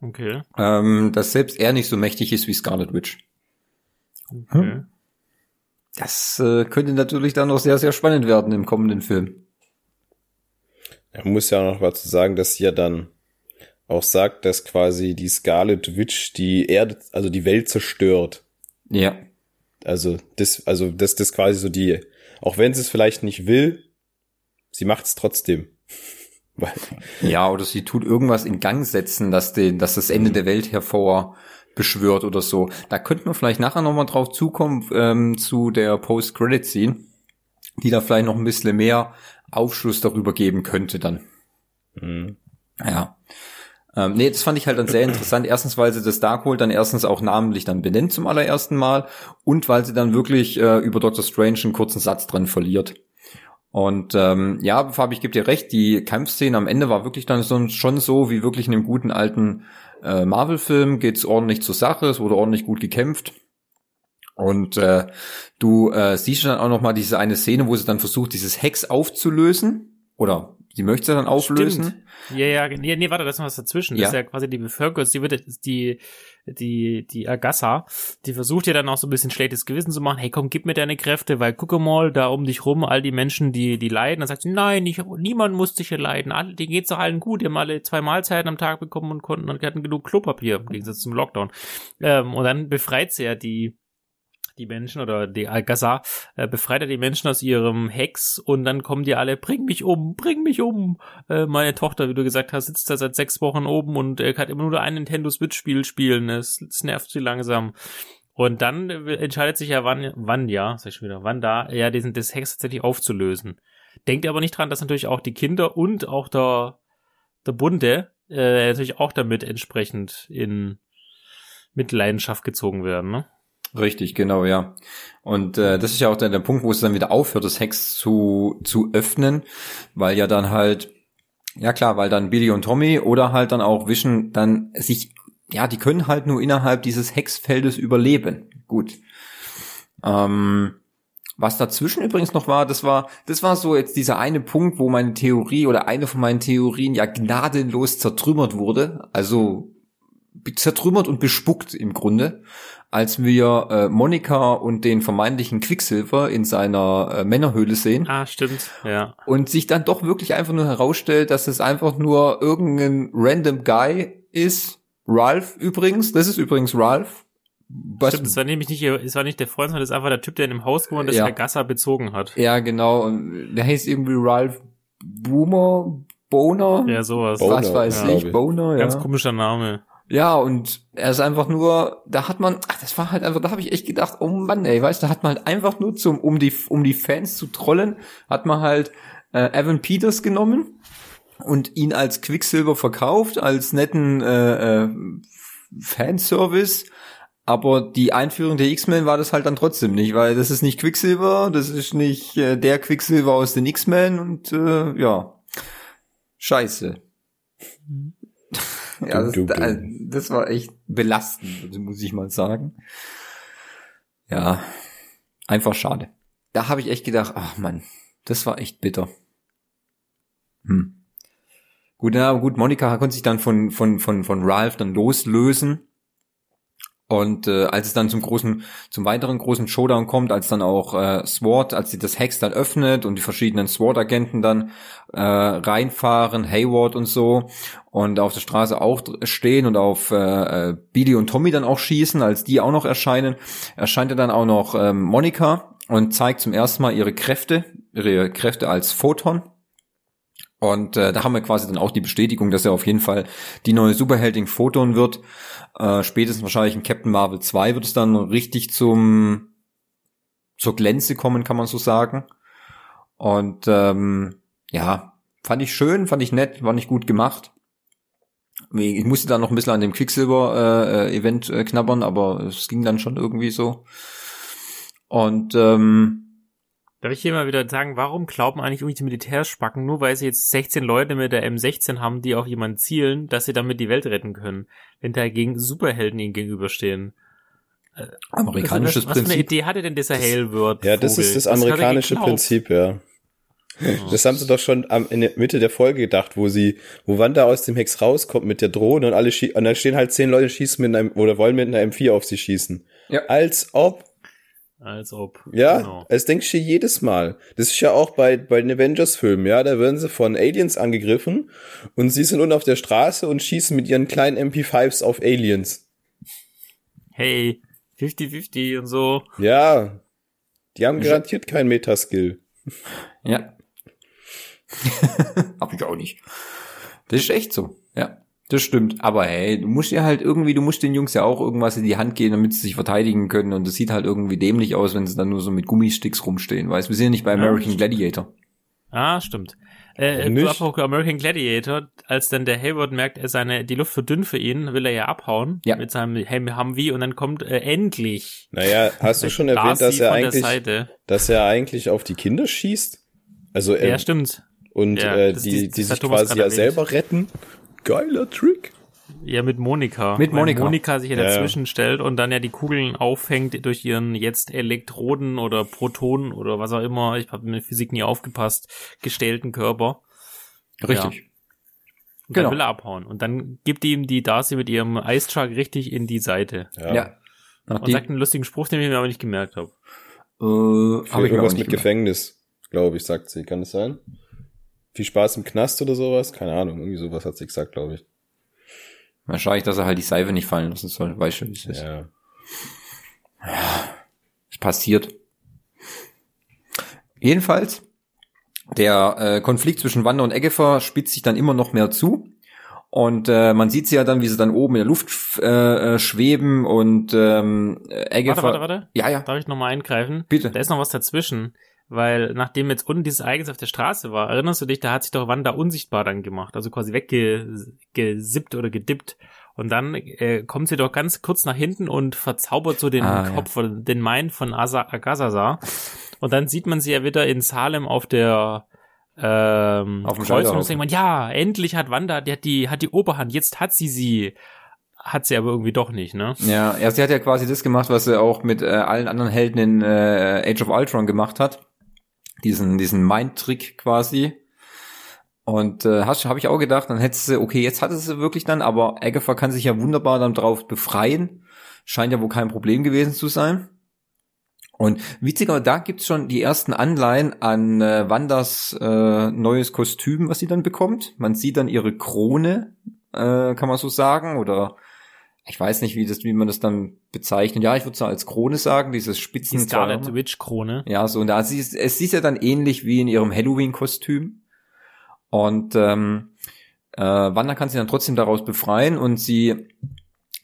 Okay. ähm, dass selbst er nicht so mächtig ist wie Scarlet Witch. Okay. Das äh, könnte natürlich dann noch sehr, sehr spannend werden im kommenden Film. Er muss ja auch noch was zu sagen, dass sie ja dann auch sagt, dass quasi die Scarlet Witch die Erde, also die Welt zerstört. Ja. Also das, also das, das quasi so die, auch wenn sie es vielleicht nicht will, sie macht es trotzdem. Ja, oder sie tut irgendwas in Gang setzen, dass, den, dass das Ende der Welt hervor beschwört oder so. Da könnten wir vielleicht nachher nochmal drauf zukommen ähm, zu der Post-Credit-Scene. die da vielleicht noch ein bisschen mehr Aufschluss darüber geben könnte dann. Mhm. Ja. Ähm, nee, das fand ich halt dann sehr interessant. Erstens, weil sie das Darkhold dann erstens auch namentlich dann benennt zum allerersten Mal und weil sie dann wirklich äh, über Doctor Strange einen kurzen Satz dran verliert. Und ähm, ja, Fabi, ich gebe dir recht, die Kampfszene am Ende war wirklich dann so, schon so, wie wirklich in einem guten alten äh, Marvel-Film, geht's ordentlich zur Sache, es wurde ordentlich gut gekämpft. Und äh, du äh, siehst dann auch noch mal diese eine Szene, wo sie dann versucht, dieses Hex aufzulösen. Oder sie möchte dann auflösen. Stimmt. Ja, ja, nee, nee, warte, da ist noch was dazwischen. Ja. Das ist ja quasi die Bevölkerung, die wird, die, die, die Agassa, die versucht ja dann auch so ein bisschen schlechtes Gewissen zu machen. Hey, komm, gib mir deine Kräfte, weil gucke mal, da um dich rum, all die Menschen, die, die leiden. Dann sagt sie, nein, ich, niemand muss sich hier leiden. Alle, denen geht's doch allen gut. Die haben alle zwei Mahlzeiten am Tag bekommen und konnten, und hatten genug Klopapier, im Gegensatz zum Lockdown. Ähm, und dann befreit sie ja die, die Menschen oder die Alcazar äh, befreit er die Menschen aus ihrem Hex und dann kommen die alle, bring mich um, bring mich um. Äh, meine Tochter, wie du gesagt hast, sitzt da seit sechs Wochen oben und äh, kann immer nur ein Nintendo Switch Spiel spielen. Es, es nervt sie langsam. Und dann äh, entscheidet sich ja, wann, wann ja, sag ich schon wieder, wann da, ja, diesen, das Hex tatsächlich aufzulösen. Denkt aber nicht dran, dass natürlich auch die Kinder und auch der, der Bunde äh, natürlich auch damit entsprechend in Mitleidenschaft gezogen werden, ne? Richtig, genau, ja. Und äh, das ist ja auch dann der Punkt, wo es dann wieder aufhört, das Hex zu, zu öffnen, weil ja dann halt, ja klar, weil dann Billy und Tommy oder halt dann auch Vision dann sich, ja, die können halt nur innerhalb dieses Hexfeldes überleben. Gut. Ähm, was dazwischen übrigens noch war, das war, das war so jetzt dieser eine Punkt, wo meine Theorie oder eine von meinen Theorien ja gnadenlos zertrümmert wurde. Also zertrümmert und bespuckt im Grunde, als wir äh, Monika und den vermeintlichen Quicksilver in seiner äh, Männerhöhle sehen Ah, stimmt, ja. und sich dann doch wirklich einfach nur herausstellt, dass es einfach nur irgendein random Guy ist. Ralph übrigens, das ist übrigens Ralph. Was, Stimmt, es war nämlich nicht, es war nicht der Freund, sondern das ist einfach der Typ, der in dem Haus gewohnt ist, Ja. der Agassa bezogen hat. ja, genau. Und der heißt irgendwie Ralph Boomer, Boner, Ja, sowas. Boner, was weiß ich, ich. Boner, ja. Ganz komischer Name. Ja, und er ist einfach nur, da hat man, ach, das war halt einfach, da habe ich echt gedacht, oh Mann, ey, weißt du, da hat man halt einfach nur zum, um die, um die Fans zu trollen, hat man halt äh, Evan Peters genommen und ihn als Quicksilver verkauft, als netten äh, äh, Fanservice. Aber die Einführung der X-Men war das halt dann trotzdem nicht, weil das ist nicht Quicksilver, das ist nicht äh, der Quicksilver aus den X-Men und äh, ja, scheiße. ja, das, das war echt belastend, muss ich mal sagen. Ja, einfach schade. Da habe ich echt gedacht, ach man, das war echt bitter. Hm. Gut, na gut, Monika konnte sich dann von, von, von, von Ralph dann loslösen. Und äh, als es dann zum großen, zum weiteren großen Showdown kommt, als dann auch äh, SWAT, als sie das Hex dann öffnet und die verschiedenen SWAT-Agenten dann äh, reinfahren, Hayward und so, und auf der Straße auch stehen und auf äh, äh, Billy und Tommy dann auch schießen, als die auch noch erscheinen, erscheint ja dann auch noch ähm, Monika und zeigt zum ersten Mal ihre Kräfte, ihre Kräfte als Photon. Und äh, da haben wir quasi dann auch die Bestätigung, dass er auf jeden Fall die neue Superheldin Photon wird. Äh, spätestens wahrscheinlich in Captain Marvel 2 wird es dann richtig zum zur Glänze kommen, kann man so sagen. Und ähm, ja, fand ich schön, fand ich nett, fand ich gut gemacht. Ich musste dann noch ein bisschen an dem Quicksilver-Event äh, knabbern, aber es ging dann schon irgendwie so. Und ähm, Darf ich hier mal wieder sagen, warum glauben eigentlich irgendwie die Militärspacken, nur weil sie jetzt 16 Leute mit der M16 haben, die auf jemanden zielen, dass sie damit die Welt retten können, wenn dagegen Superhelden ihnen gegenüberstehen? amerikanisches was, was für eine Prinzip. Idee hatte denn dieser Hailword? Ja, das ist das amerikanische Prinzip, ja. Das haben sie doch schon am, in der Mitte der Folge gedacht, wo sie, wo Wanda aus dem Hex rauskommt mit der Drohne und alle schie und dann stehen halt zehn Leute schießen mit einem oder wollen mit einer M4 auf sie schießen. Ja. Als ob, Als ob. ja, Genau. das denkst du jedes Mal. Das ist ja auch bei, bei den Avengers-Filmen, ja, da werden sie von Aliens angegriffen und sie sind unten auf der Straße und schießen mit ihren kleinen MP5s auf Aliens. Hey, 50-50 und so. Ja, die haben garantiert keinen Metaskill. Ja. Hab ich auch nicht. Das ist echt so, ja. Das stimmt, aber hey, du musst ja halt irgendwie, du musst den Jungs ja auch irgendwas in die Hand geben, damit sie sich verteidigen können und das sieht halt irgendwie dämlich aus, wenn sie dann nur so mit Gummisticks rumstehen, weißt wir sind ja nicht bei American Gladiator. Ah, stimmt. Äh, Nicht? du apropos American Gladiator, als dann der Hayward merkt, er seine, die Luft wird dünn für ihn, will er ja abhauen Ja. mit seinem Hem- Humvee und dann kommt äh, endlich Naja, hast du schon erwähnt, dass er eigentlich, dass er eigentlich auf die Kinder schießt? Also er, Ja, stimmt. und Ja, äh, die, die hat sich quasi ja erwähnt. selber retten. Geiler Trick. Ja, mit Monika. Mit Weil Monika. Monika sich ja Ja, ja. dazwischen stellt und dann ja die Kugeln auffängt durch ihren jetzt Elektroden oder Protonen oder was auch immer, ich habe mit Physik nie aufgepasst, gestählten Körper. Richtig. Und Genau. dann will er abhauen. Und dann gibt ihm die Darcy mit ihrem Eistruck richtig in die Seite. Ja. Ja. Und sagt einen lustigen Spruch, den ich mir aber nicht gemerkt habe. äh, habe ich Irgendwas mit gemerkt. Gefängnis, glaube ich, sagt sie. Kann das sein? Viel Spaß im Knast oder sowas? Keine Ahnung, irgendwie sowas hat sie gesagt, glaube ich. Wahrscheinlich, dass er halt die Seife nicht fallen lassen soll, weißt du, wie es ist. Ja. Es passiert. Jedenfalls, der äh, Konflikt zwischen Wanda und Eggefer spitzt sich dann immer noch mehr zu. Und äh, man sieht sie ja dann, wie sie dann oben in der Luft äh, äh, schweben und ähm, Eggefer... Warte, warte, warte. Ja, ja, Darf ich nochmal eingreifen? bitte. Da ist noch was dazwischen. Weil nachdem jetzt unten dieses Ereignis auf der Straße war, erinnerst du dich, da hat sich doch Wanda unsichtbar dann gemacht, also quasi weggesippt oder gedippt. Und dann äh, kommt sie doch ganz kurz nach hinten und verzaubert so den Ah, ja. Kopf von den Mind von Asa Agazasa. Und dann sieht man sie ja wieder in Salem auf der ähm, Auf dem Kreuzung und denkt man, ja, endlich hat Wanda, die hat die, hat die Oberhand, jetzt hat sie sie. Hat sie aber irgendwie doch nicht, ne? Ja, ja, sie hat ja quasi das gemacht, was sie auch mit äh, allen anderen Helden in äh, Age of Ultron gemacht hat. Diesen, diesen Mind-Trick quasi. Und äh, habe ich auch gedacht, dann hätte sie, okay, jetzt hatte sie wirklich dann, aber Agatha kann sich ja wunderbar dann drauf befreien. Scheint ja wohl kein Problem gewesen zu sein. Und witziger, da gibt's schon die ersten Anleihen an äh, Wandas äh, neues Kostüm, was sie dann bekommt. Man sieht dann ihre Krone, äh, kann man so sagen, oder ich weiß nicht, wie das, wie man das dann bezeichnet. Ja, ich würde es als Krone sagen, dieses Die Spitzen. Scarlet Witch Krone. Ja, so und da sie es sieht ja dann ähnlich wie in ihrem Halloween-Kostüm. Und ähm, äh, Wanda kann sie dann trotzdem daraus befreien und sie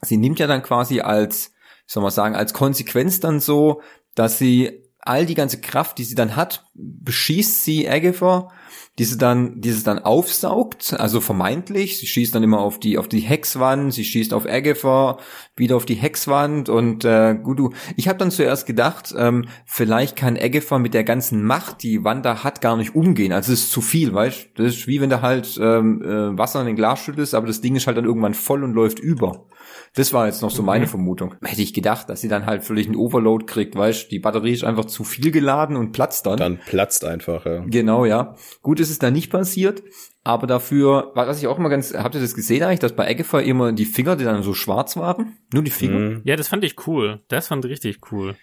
sie nimmt ja dann quasi als, wie soll man sagen, als Konsequenz dann so, dass sie all die ganze Kraft, die sie dann hat, beschießt sie Agatha, die sie dann, die sie dann aufsaugt, also vermeintlich. Sie schießt dann immer auf die, auf die Hexwand, sie schießt auf Agatha, wieder auf die Hexwand und äh, gut, du, ich habe dann zuerst gedacht, ähm, vielleicht kann Agatha mit der ganzen Macht, die Wanda hat, gar nicht umgehen. Also es ist zu viel, weißt? Das ist wie wenn du halt ähm, äh, Wasser in den Glas schüttest, aber das Ding ist halt dann irgendwann voll und läuft über. Das war jetzt noch so meine Vermutung. Hätte ich gedacht, dass sie dann halt völlig einen Overload kriegt, weißt? Die Batterie ist einfach zu viel geladen und platzt dann. Dann platzt einfach, ja. Genau, ja. Gut ist es da nicht passiert, aber dafür, was ich auch immer ganz, habt ihr das gesehen eigentlich, dass bei Agatha immer die Finger, die dann so schwarz waren? Nur die Finger? Mhm. Ja, das fand ich cool. Das fand ich richtig cool.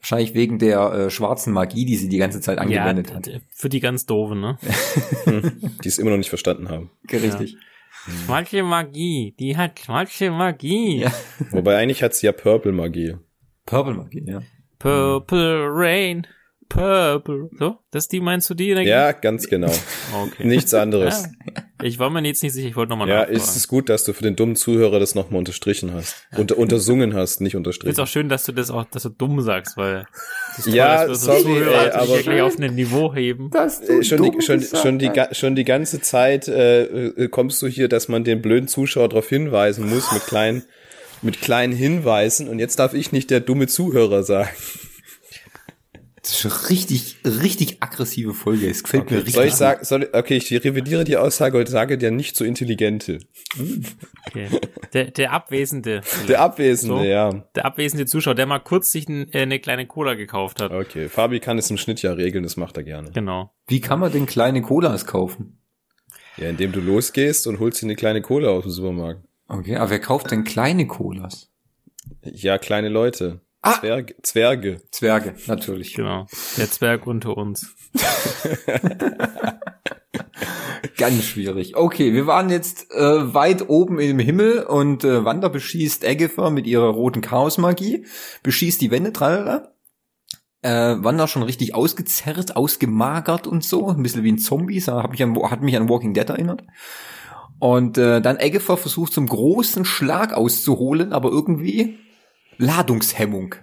Wahrscheinlich wegen der äh, schwarzen Magie, die sie die ganze Zeit angewendet ja, hat. Für die ganz doofen, ne? Die es immer noch nicht verstanden haben. Richtig. Schwarze Magie, die hat schwarze Magie. Ja. Wobei eigentlich hat sie ja Purple Magie. Purple Magie, ja. Purple Rain, Purple. So, das die meinst du die? Energie? Ja, ganz genau. Okay. Nichts anderes. Ja. Ich war mir jetzt nicht sicher, ich wollte nochmal Ja, nachfragen. ist es gut, dass du für den dummen Zuhörer das nochmal unterstrichen hast. Unter, untersungen hast, nicht unterstrichen. auch schön, dass du das auch, dass du dumm sagst, weil das ist Ja, dass sorry, Zuhörer ey, aber- wirklich auf ein Niveau heben. Das Äh, schon, die, schon, schon, die, schon die ganze Zeit äh, äh, kommst du hier, dass man den blöden Zuschauer darauf hinweisen muss mit kleinen, mit kleinen Hinweisen und jetzt darf ich nicht der dumme Zuhörer sagen. Das ist eine richtig, richtig aggressive Folge. Es gefällt mir richtig. Soll ich sagen, soll, okay, ich revidiere die Aussage und sage der nicht so intelligente. Okay. Der, der Abwesende. Der Abwesende, So. ja. Der abwesende Zuschauer, der mal kurz sich äh, eine kleine Cola gekauft hat. Okay, Fabi kann es im Schnitt ja regeln, das macht er gerne. Genau. Wie kann man denn kleine Colas kaufen? Ja, indem du losgehst und holst dir eine kleine Cola aus dem Supermarkt. Okay, aber wer kauft denn kleine Colas? Ja, kleine Leute. Ah! Zwerge. Zwerge. Zwerge, natürlich. Genau. Der Zwerg unter uns. Ganz schwierig. Okay, wir waren jetzt äh, weit oben im Himmel und äh, Wanda beschießt Agatha mit ihrer roten Chaosmagie, beschießt die Wände, tralala. Äh, Wanda schon richtig ausgezerrt, ausgemagert und so, ein bisschen wie ein Zombie, so, hab mich an, hat mich an Walking Dead erinnert. Und äh, dann Eggefer versucht zum großen Schlag auszuholen, aber irgendwie Ladungshemmung.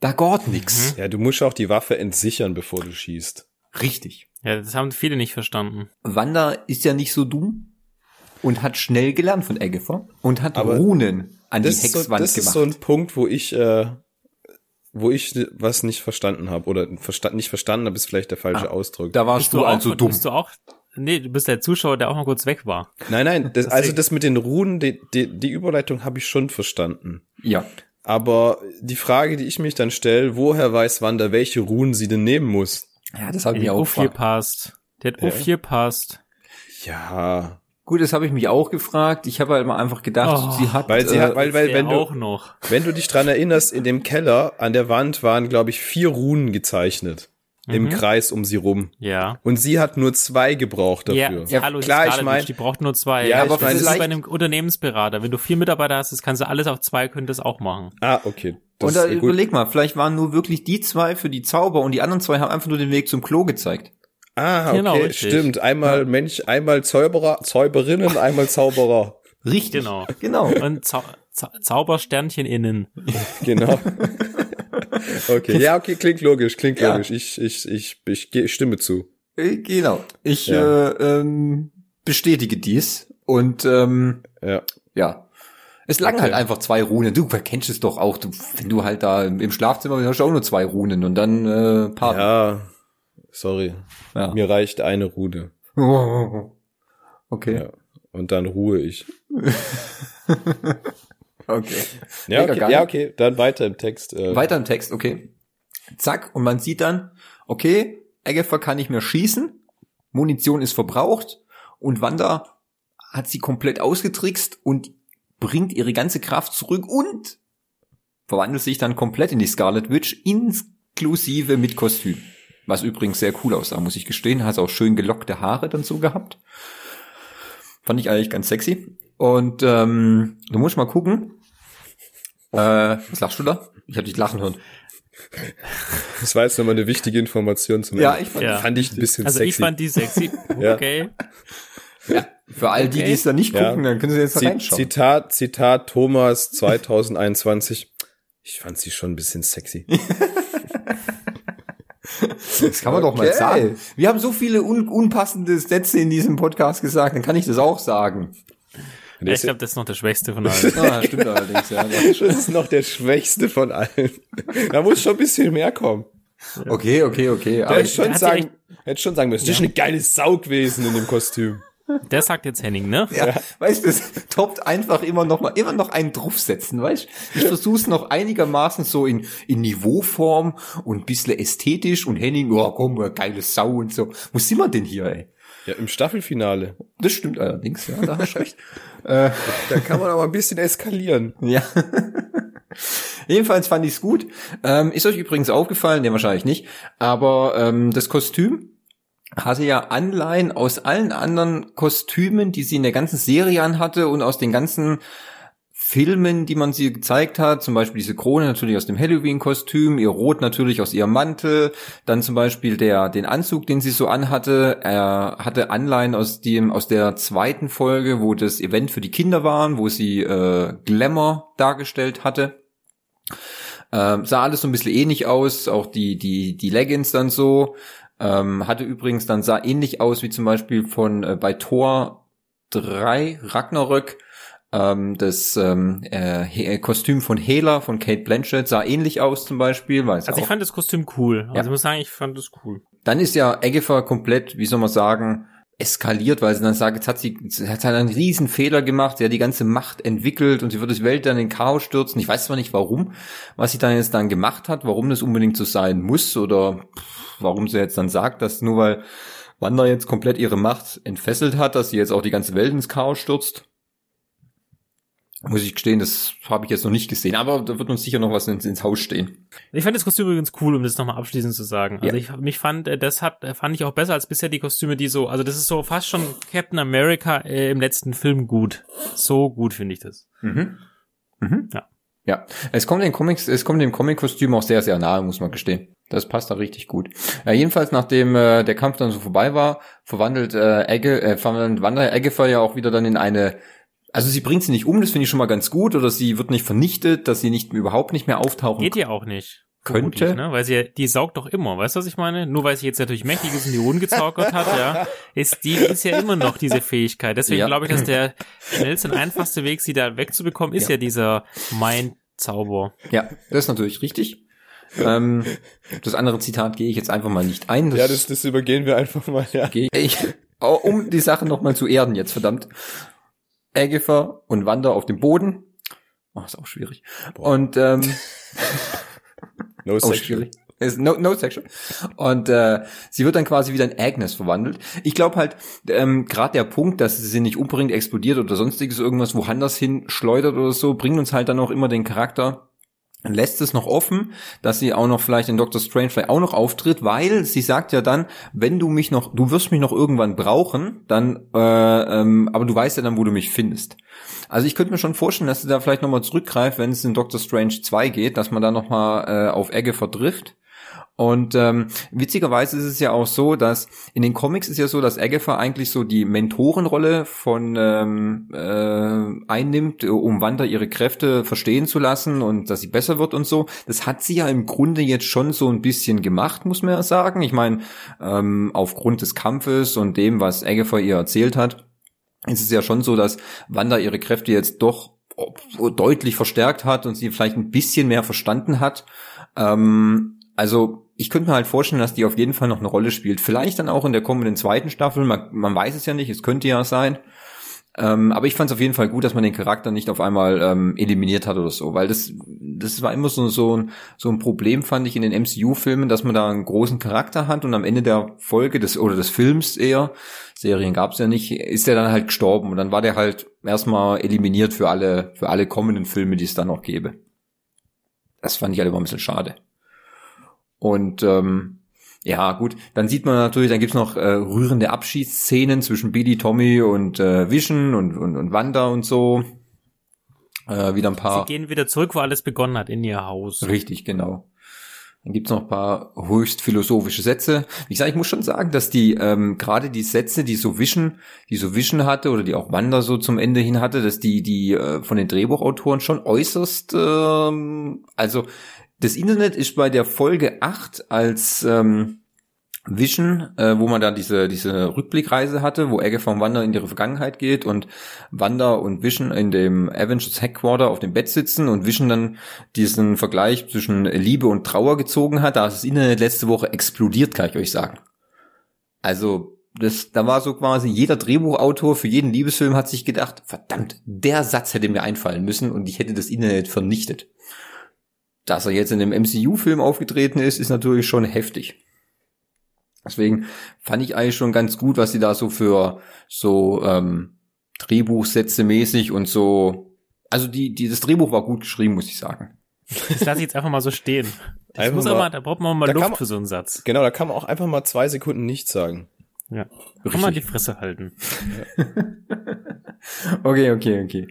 Da geht nix. Ja, du musst auch die Waffe entsichern, bevor du schießt. Richtig. Ja, das haben viele nicht verstanden. Wanda ist ja nicht so dumm und hat schnell gelernt von Eggefer und hat Aber Runen an die so, Hexwand das ist gemacht. so ein Punkt, wo ich, äh, wo ich was nicht verstanden habe oder versta nicht verstanden habe, ist vielleicht der falsche Ah, Ausdruck. da warst du, also auch, dumm. Bist du auch, nee, du bist der Zuschauer, der auch mal kurz weg war. Nein, nein, das, also das mit den Runen, die, die, die Überleitung habe ich schon verstanden. Ja. Aber die Frage, die ich mich dann stelle, woher weiß Wanda, welche Runen sie denn nehmen muss? Ja, das habe ich mir auch hat U4 gefragt. passt. Der hat Ja. U4 passt. Ja, Gut, das habe ich mich auch gefragt. Ich habe halt mal einfach gedacht, Oh, sie hat weil sie äh, hat, weil, weil wenn du, auch noch. wenn du dich dran erinnerst, in dem Keller an der Wand waren, glaube ich, vier Runen gezeichnet. Im Mhm. Kreis um sie rum. Ja. Und sie hat nur zwei gebraucht dafür. Ja, hallo, klar, ich Scarlet mein- Witch, die braucht nur zwei. Ja, aber ich mein, das ist vielleicht- bei einem Unternehmensberater. Wenn du vier Mitarbeiter hast, das kannst du alles auf zwei, könntest das auch machen. Ah, okay. Das und da ist gut. überleg mal, vielleicht waren nur wirklich die zwei für die Zauber und die anderen zwei haben einfach nur den Weg zum Klo gezeigt. Ah, okay, Genau, richtig. stimmt. Einmal Mensch, einmal Zauberer, Zäuberinnen, einmal Zauberer. Richtig. Genau. Genau. Und Zau Zau Zaubersternchen innen. Genau. okay, ja, okay, klingt logisch, klingt Ja. logisch. Ich, ich, ich, ich, ich stimme zu. Äh, Genau. Ich Ja. äh, ähm, bestätige dies und ähm, Ja. ja. Es langen Okay. halt einfach zwei Runen. Du kennst es doch auch. Du, wenn du halt da im Schlafzimmer bist, hast du auch nur zwei Runen und dann äh, paar. Ja, sorry. Ja. Mir reicht eine Rude. Okay. Ja. Und dann ruhe ich. Okay. Ja, okay, ja, okay. Dann weiter im Text. Äh, Weiter im Text, okay. Zack, und man sieht dann, okay, Agatha kann nicht mehr schießen, Munition ist verbraucht und Wanda hat sie komplett ausgetrickst und bringt ihre ganze Kraft zurück und verwandelt sich dann komplett in die Scarlet Witch, inklusive mit Kostüm. Was übrigens sehr cool aussah, muss ich gestehen. Hat auch schön gelockte Haare dann so gehabt. Fand ich eigentlich ganz sexy. Und ähm, du musst mal gucken. Äh, was lachst du da? Ich hab dich lachen hören. Das war jetzt nochmal eine wichtige Information zum Ja, Ende. ich fand, Ja. Fand ich ein bisschen Also sexy. ich fand die sexy. Ja. Okay. für all die, Okay. die es da nicht Ja. gucken, dann können sie jetzt da reinschauen. Zitat, Zitat Thomas 2021. Ich fand sie schon ein bisschen sexy. Das kann man doch mal Okay. sagen. Wir haben so viele un unpassende Sätze in diesem Podcast gesagt, dann kann ich das auch sagen. Ja, ich glaube, das ist noch der schwächste von allen. Ah, stimmt allerdings, ja. Das ist noch der schwächste von allen. Da muss schon ein bisschen mehr kommen. Okay, okay, okay. Da Aber hätte schon sagen, hätte schon sagen müssen, das ist eine geile Sau gewesen in dem Kostüm. Der sagt jetzt Henning, ne? ja, weißt du, das toppt einfach immer noch mal, immer noch einen draufsetzen, weißt Ich versuch's noch einigermaßen so in, in Niveauform und ein bisschen ästhetisch und Henning, oh komm, geile Sau und so. Wo sind wir denn hier, ey? Ja, im Staffelfinale. Das stimmt allerdings, ja, da hast du recht. Da kann man aber ein bisschen eskalieren. Ja. Jedenfalls fand ich's gut. Ähm, ist euch übrigens aufgefallen? Ne, wahrscheinlich nicht. Aber ähm, das Kostüm hatte ja Anleihen aus allen anderen Kostümen, die sie in der ganzen Serie anhatte und aus den ganzen Filmen, die man sie gezeigt hat, zum Beispiel diese Krone natürlich aus dem Halloween-Kostüm, ihr Rot natürlich aus ihrem Mantel, dann zum Beispiel der den Anzug, den sie so anhatte, er hatte Anleihen aus dem aus der zweiten Folge, wo das Event für die Kinder waren, wo sie äh, Glamour dargestellt hatte. Ähm, sah alles so ein bisschen ähnlich aus, auch die die die Leggings dann so. Ähm, hatte übrigens dann sah ähnlich aus wie zum Beispiel von äh, bei Thor 3 Ragnarök ähm, das ähm, äh, He- Kostüm von Hela von Kate Blanchett sah ähnlich aus zum Beispiel. Weil es Also ich auch, fand das Kostüm cool. Also Ja. ich muss sagen, ich fand das cool. dann ist ja Agatha komplett, wie soll man sagen, eskaliert, weil sie dann sagt, jetzt hat sie, sie hat halt einen riesen Fehler gemacht, sie hat die ganze Macht entwickelt und sie wird das Welt dann in Chaos stürzen. Ich weiß zwar nicht warum, was sie dann jetzt dann gemacht hat, warum das unbedingt so sein muss oder warum sie jetzt dann sagt, dass nur weil Wanda jetzt komplett ihre Macht entfesselt hat, dass sie jetzt auch die ganze Welt ins Chaos stürzt. Muss ich gestehen, das habe ich jetzt noch nicht gesehen, aber da wird uns sicher noch was ins, ins Haus stehen. Ich fand das Kostüm übrigens cool, um das nochmal abschließend zu sagen. Also Ja. ich mich fand, äh, das hat äh, fand ich auch besser als bisher die Kostüme, die so, also das ist so fast schon Captain America äh, im letzten Film gut. So gut finde ich das. Mhm. Mhm. Ja. Ja, es kommt den Comics, es kommt dem Comic-Kostüm auch sehr, sehr nahe, muss man gestehen. Das passt da richtig gut. Ja, jedenfalls, nachdem äh, der Kampf dann so vorbei war, verwandelt äh, Egge, äh, verwandelt Wanda Eggefer ja auch wieder dann in eine also sie bringt sie nicht um, das finde ich schon mal ganz gut, oder sie wird nicht vernichtet, dass sie nicht überhaupt nicht mehr auftauchen Geht ja auch nicht. könnte. Ne? Weil sie, die saugt doch immer, weißt du, was ich meine? Nur weil sie jetzt natürlich mächtig ist und die Hoden gezaubert hat, ja, ist die ist ja immer noch diese Fähigkeit. Deswegen Ja. glaube ich, dass der schnellste und einfachste Weg, sie da wegzubekommen, ist ja, Ja. dieser Mind-Zauber. Ja, das ist natürlich richtig. ähm, das andere Zitat gehe ich jetzt einfach mal nicht ein. Ja, das, das übergehen wir einfach mal, ja. gehe ich, oh, um die Sache nochmal zu erden jetzt, verdammt. Agatha und Wanda auf dem Boden. Oh, ist auch schwierig. Boah. Und ähm, No Oh, sexual. schwierig. Ist no, no sexual. Und äh, sie wird dann quasi wieder in Agnes verwandelt. Ich glaube halt, ähm, gerade der Punkt, dass sie nicht umbringt, explodiert oder sonstiges irgendwas woanders hin schleudert oder so, bringt uns halt dann auch immer den Charakter lässt es noch offen, dass sie auch noch vielleicht in Doctor Strange vielleicht auch noch auftritt, weil sie sagt ja dann, wenn du mich noch, du wirst mich noch irgendwann brauchen, dann, äh, ähm, aber du weißt ja dann, wo du mich findest. Also ich könnte mir schon vorstellen, dass sie da vielleicht nochmal zurückgreift, wenn es in Doctor Strange 2 geht, dass man da nochmal äh, auf Egge verdrifft. Und ähm, witzigerweise ist es ja auch so, dass in den Comics ist ja so, dass Agatha eigentlich so die Mentorenrolle von ähm, äh, einnimmt, um Wanda ihre Kräfte verstehen zu lassen und dass sie besser wird und so. Das hat sie ja im Grunde jetzt schon so ein bisschen gemacht, muss man ja sagen. Ich meine, ähm, aufgrund des Kampfes und dem, was Agatha ihr erzählt hat, ist es ja schon so, dass Wanda ihre Kräfte jetzt doch deutlich verstärkt hat und sie vielleicht ein bisschen mehr verstanden hat. Ähm, also ich könnte mir halt vorstellen, dass die auf jeden Fall noch eine Rolle spielt. Vielleicht dann auch in der kommenden zweiten Staffel. Man, man weiß es ja nicht, es könnte ja sein. Ähm, aber ich fand es auf jeden Fall gut, dass man den Charakter nicht auf einmal ähm, eliminiert hat oder so, weil das das war immer so so ein so ein Problem fand ich in den MCU-Filmen, dass man da einen großen Charakter hat und am Ende der Folge des oder des Films eher Serien gab es ja nicht, ist der dann halt gestorben und dann war der halt erstmal eliminiert für alle für alle kommenden Filme, die es dann noch gäbe. Das fand ich halt immer ein bisschen schade. Und ähm, ja, gut, dann sieht man natürlich, dann gibt's noch äh, rührende Abschiedsszenen zwischen Billy, Tommy und äh, Vision und, und, und Wanda und so. Äh, wieder ein Sie paar. gehen wieder zurück, wo alles begonnen hat, in ihr Haus. Richtig, genau. Dann gibt's noch ein paar höchst philosophische Sätze. Wie gesagt, ich muss schon sagen, dass die ähm, gerade die Sätze, die so Vision, die so Vision hatte oder die auch Wanda so zum Ende hin hatte, dass die die äh, von den Drehbuchautoren schon äußerst, ähm, also das Internet ist bei der Folge 8 als ähm, Vision, äh, wo man da diese diese Rückblickreise hatte, wo Agatha und Wanda in ihre Vergangenheit geht und Wanda und Vision in dem Avengers Headquarter auf dem Bett sitzen und Vision dann diesen Vergleich zwischen Liebe und Trauer gezogen hat. Da ist das Internet letzte Woche explodiert, kann ich euch sagen. Also das, da war so quasi jeder Drehbuchautor für jeden Liebesfilm hat sich gedacht, verdammt, der Satz hätte mir einfallen müssen und ich hätte das Internet vernichtet. Dass er jetzt in einem MCU-Film aufgetreten ist, ist natürlich schon heftig. Deswegen fand ich eigentlich schon ganz gut, was sie da so für so ähm, Drehbuchsätze mäßig und so. Also die, die das Drehbuch war gut geschrieben, muss ich sagen. Das lasse ich jetzt einfach mal so stehen. Das Einfach muss mal- aber, da braucht man mal Luft man- für so einen Satz. Genau, da kann man auch einfach mal zwei Sekunden nichts sagen. Ja. Kann man die Fresse halten. Okay, okay, okay.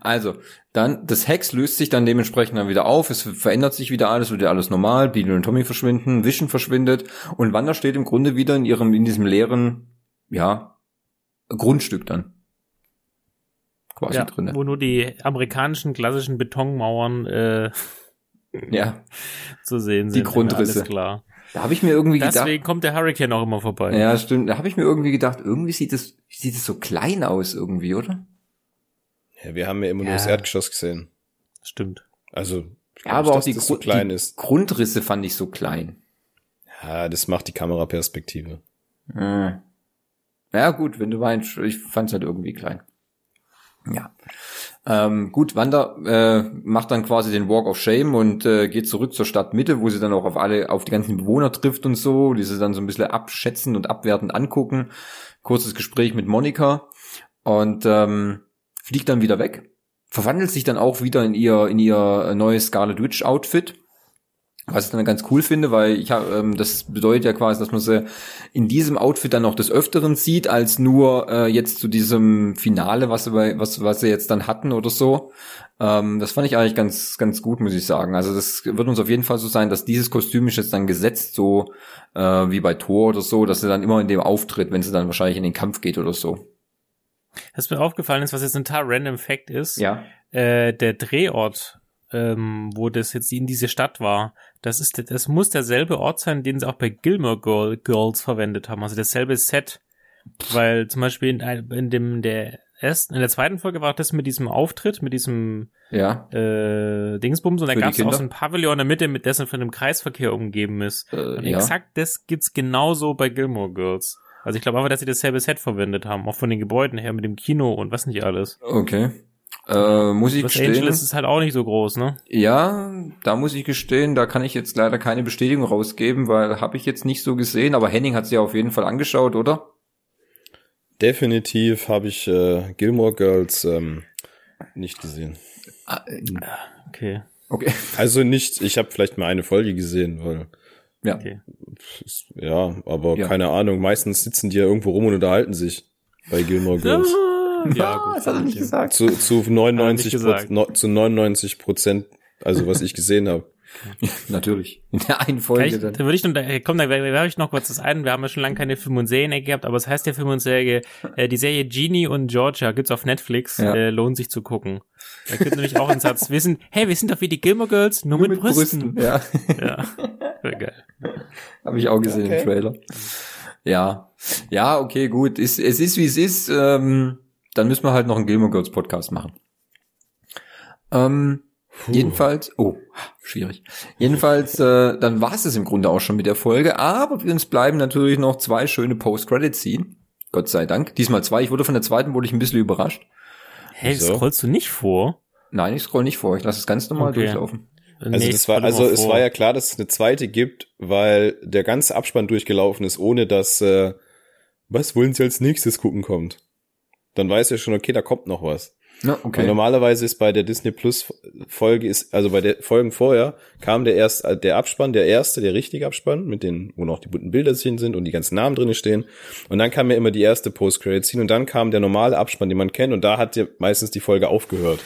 Also, dann, das Hex löst sich dann dementsprechend dann wieder auf, es verändert sich wieder alles, wird ja alles normal, Beetle und Tommy verschwinden, Vision verschwindet und Wanda steht im Grunde wieder in ihrem, in diesem leeren, ja, Grundstück dann. Quasi Ja, drinne. wo nur die amerikanischen klassischen Betonmauern äh, Ja, zu sehen sind. Grundrisse. Alles klar. da habe ich mir irgendwie gedacht, Deswegen kommt der Hurricane auch immer vorbei. ja, stimmt, da habe ich mir irgendwie gedacht, irgendwie sieht es, sieht es so klein aus irgendwie, oder? Ja, wir haben ja immer nur Ja. das Erdgeschoss gesehen. Stimmt. Also, ich Ja, aber nicht, auch die, das so klein die ist. Grundrisse fand ich so klein. Ja, das macht die Kameraperspektive. Äh. Ja, gut, wenn du meinst, ich fand's halt irgendwie klein. Ja. Ähm, gut, Wanda äh, macht dann quasi den Walk of Shame und äh, geht zurück zur Stadtmitte, wo sie dann auch auf alle, auf die ganzen Bewohner trifft und so, die sie dann so ein bisschen abschätzen und abwertend angucken. Kurzes Gespräch mit Monika und ähm, fliegt dann wieder weg, verwandelt sich dann auch wieder in ihr in ihr neues Scarlet Witch Outfit Was ich dann ganz cool finde, weil ich hab, ähm, das bedeutet ja quasi, dass man sie in diesem Outfit dann noch des Öfteren sieht, als nur äh, jetzt zu diesem Finale, was sie, bei, was, was sie jetzt dann hatten oder so. Ähm, das fand ich eigentlich ganz, ganz gut, muss ich sagen. Also das wird uns auf jeden Fall so sein, dass dieses Kostüm ist jetzt dann gesetzt, so äh, wie bei Thor oder so, dass sie dann immer in dem auftritt, wenn sie dann wahrscheinlich in den Kampf geht oder so. Was mir aufgefallen ist, was jetzt ein total random Fact ist, Ja. äh, der Drehort, ähm, wo das jetzt in diese Stadt war, das ist, das muss derselbe Ort sein, den sie auch bei Gilmore Girl, Girls verwendet haben, also dasselbe Set, weil zum Beispiel in, in dem der ersten, in der zweiten Folge war das mit diesem Auftritt, mit diesem Ja. äh, Dingsbums und da gab es auch so ein Pavillon in der Mitte, mit dessen von dem Kreisverkehr umgeben ist. Äh, Und ja. exakt das gibt's genauso bei Gilmore Girls. Also ich glaube einfach, dass sie dasselbe Set verwendet haben, auch von den Gebäuden her, mit dem Kino und was nicht alles. Okay. Äh, muss ich Los gestehen. Angeles ist halt auch nicht so groß, ne? Ja, da muss ich gestehen, da kann ich jetzt leider keine Bestätigung rausgeben, weil habe ich jetzt nicht so gesehen, aber Henning hat sie ja auf jeden Fall angeschaut, oder? Definitiv habe ich äh, Gilmore Girls ähm, nicht gesehen. Ah, äh, Okay. Okay. Also nicht, ich habe vielleicht mal eine Folge gesehen, weil Ja. Okay. ja, aber Ja. keine Ahnung. Meistens sitzen die ja irgendwo rum und unterhalten sich bei Gilmore Girls. Ja, gut. das hat er nicht gesagt. zu, zu 99 Hat er nicht Prozent, no, zu 99 Prozent, also was ich gesehen habe. Natürlich. In der einen Folge ich, dann. da würde ich noch, da, komm, da werfe ich noch kurz das ein. Wir haben ja schon lange keine Film- und Serien gehabt, aber es heißt ja Film und Serie, äh, die Serie Genie und Georgia gibt's auf Netflix, Ja. äh, lohnt sich zu gucken. Da könnte nämlich auch ein Satz wissen, hey, wir sind doch wie die Gilmore Girls, nur, mit, Brüsten. Ja. Ja, Voll geil. Habe ich auch gesehen Okay. im Trailer. Ja. Ja, okay, gut. Es, es ist, wie es ist. Ähm, dann müssen wir halt noch einen Gilmore Girls Podcast machen. Ähm, jedenfalls, oh, schwierig. Jedenfalls, äh, dann war es es im Grunde auch schon mit der Folge, aber wir uns bleiben natürlich noch zwei schöne Post-Credit-Scene. Gott sei Dank. Diesmal zwei. Ich wurde von der zweiten, wurde ich ein bisschen überrascht. Hey, Wieso? scrollst du nicht vor? Nein, ich scroll nicht vor. Ich lasse es ganz normal Okay. durchlaufen. Also Nee, das war, also es vor. war ja klar, dass es eine zweite gibt, weil der ganze Abspann durchgelaufen ist, ohne dass äh, was wollen sie als nächstes gucken kommt. Dann weiß er schon, okay, da kommt noch was. Ja, Weil okay. normalerweise ist bei der Disney Plus Folge ist, also bei der Folgen vorher kam der erst äh, der Abspann, der erste, der richtige Abspann, mit den, wo noch die bunten Bilderchen sind und die ganzen Namen drinne stehen. Und dann kam ja immer die erste Post-Credit-Scene und dann kam der normale Abspann, den man kennt, und da hat ja meistens die Folge aufgehört.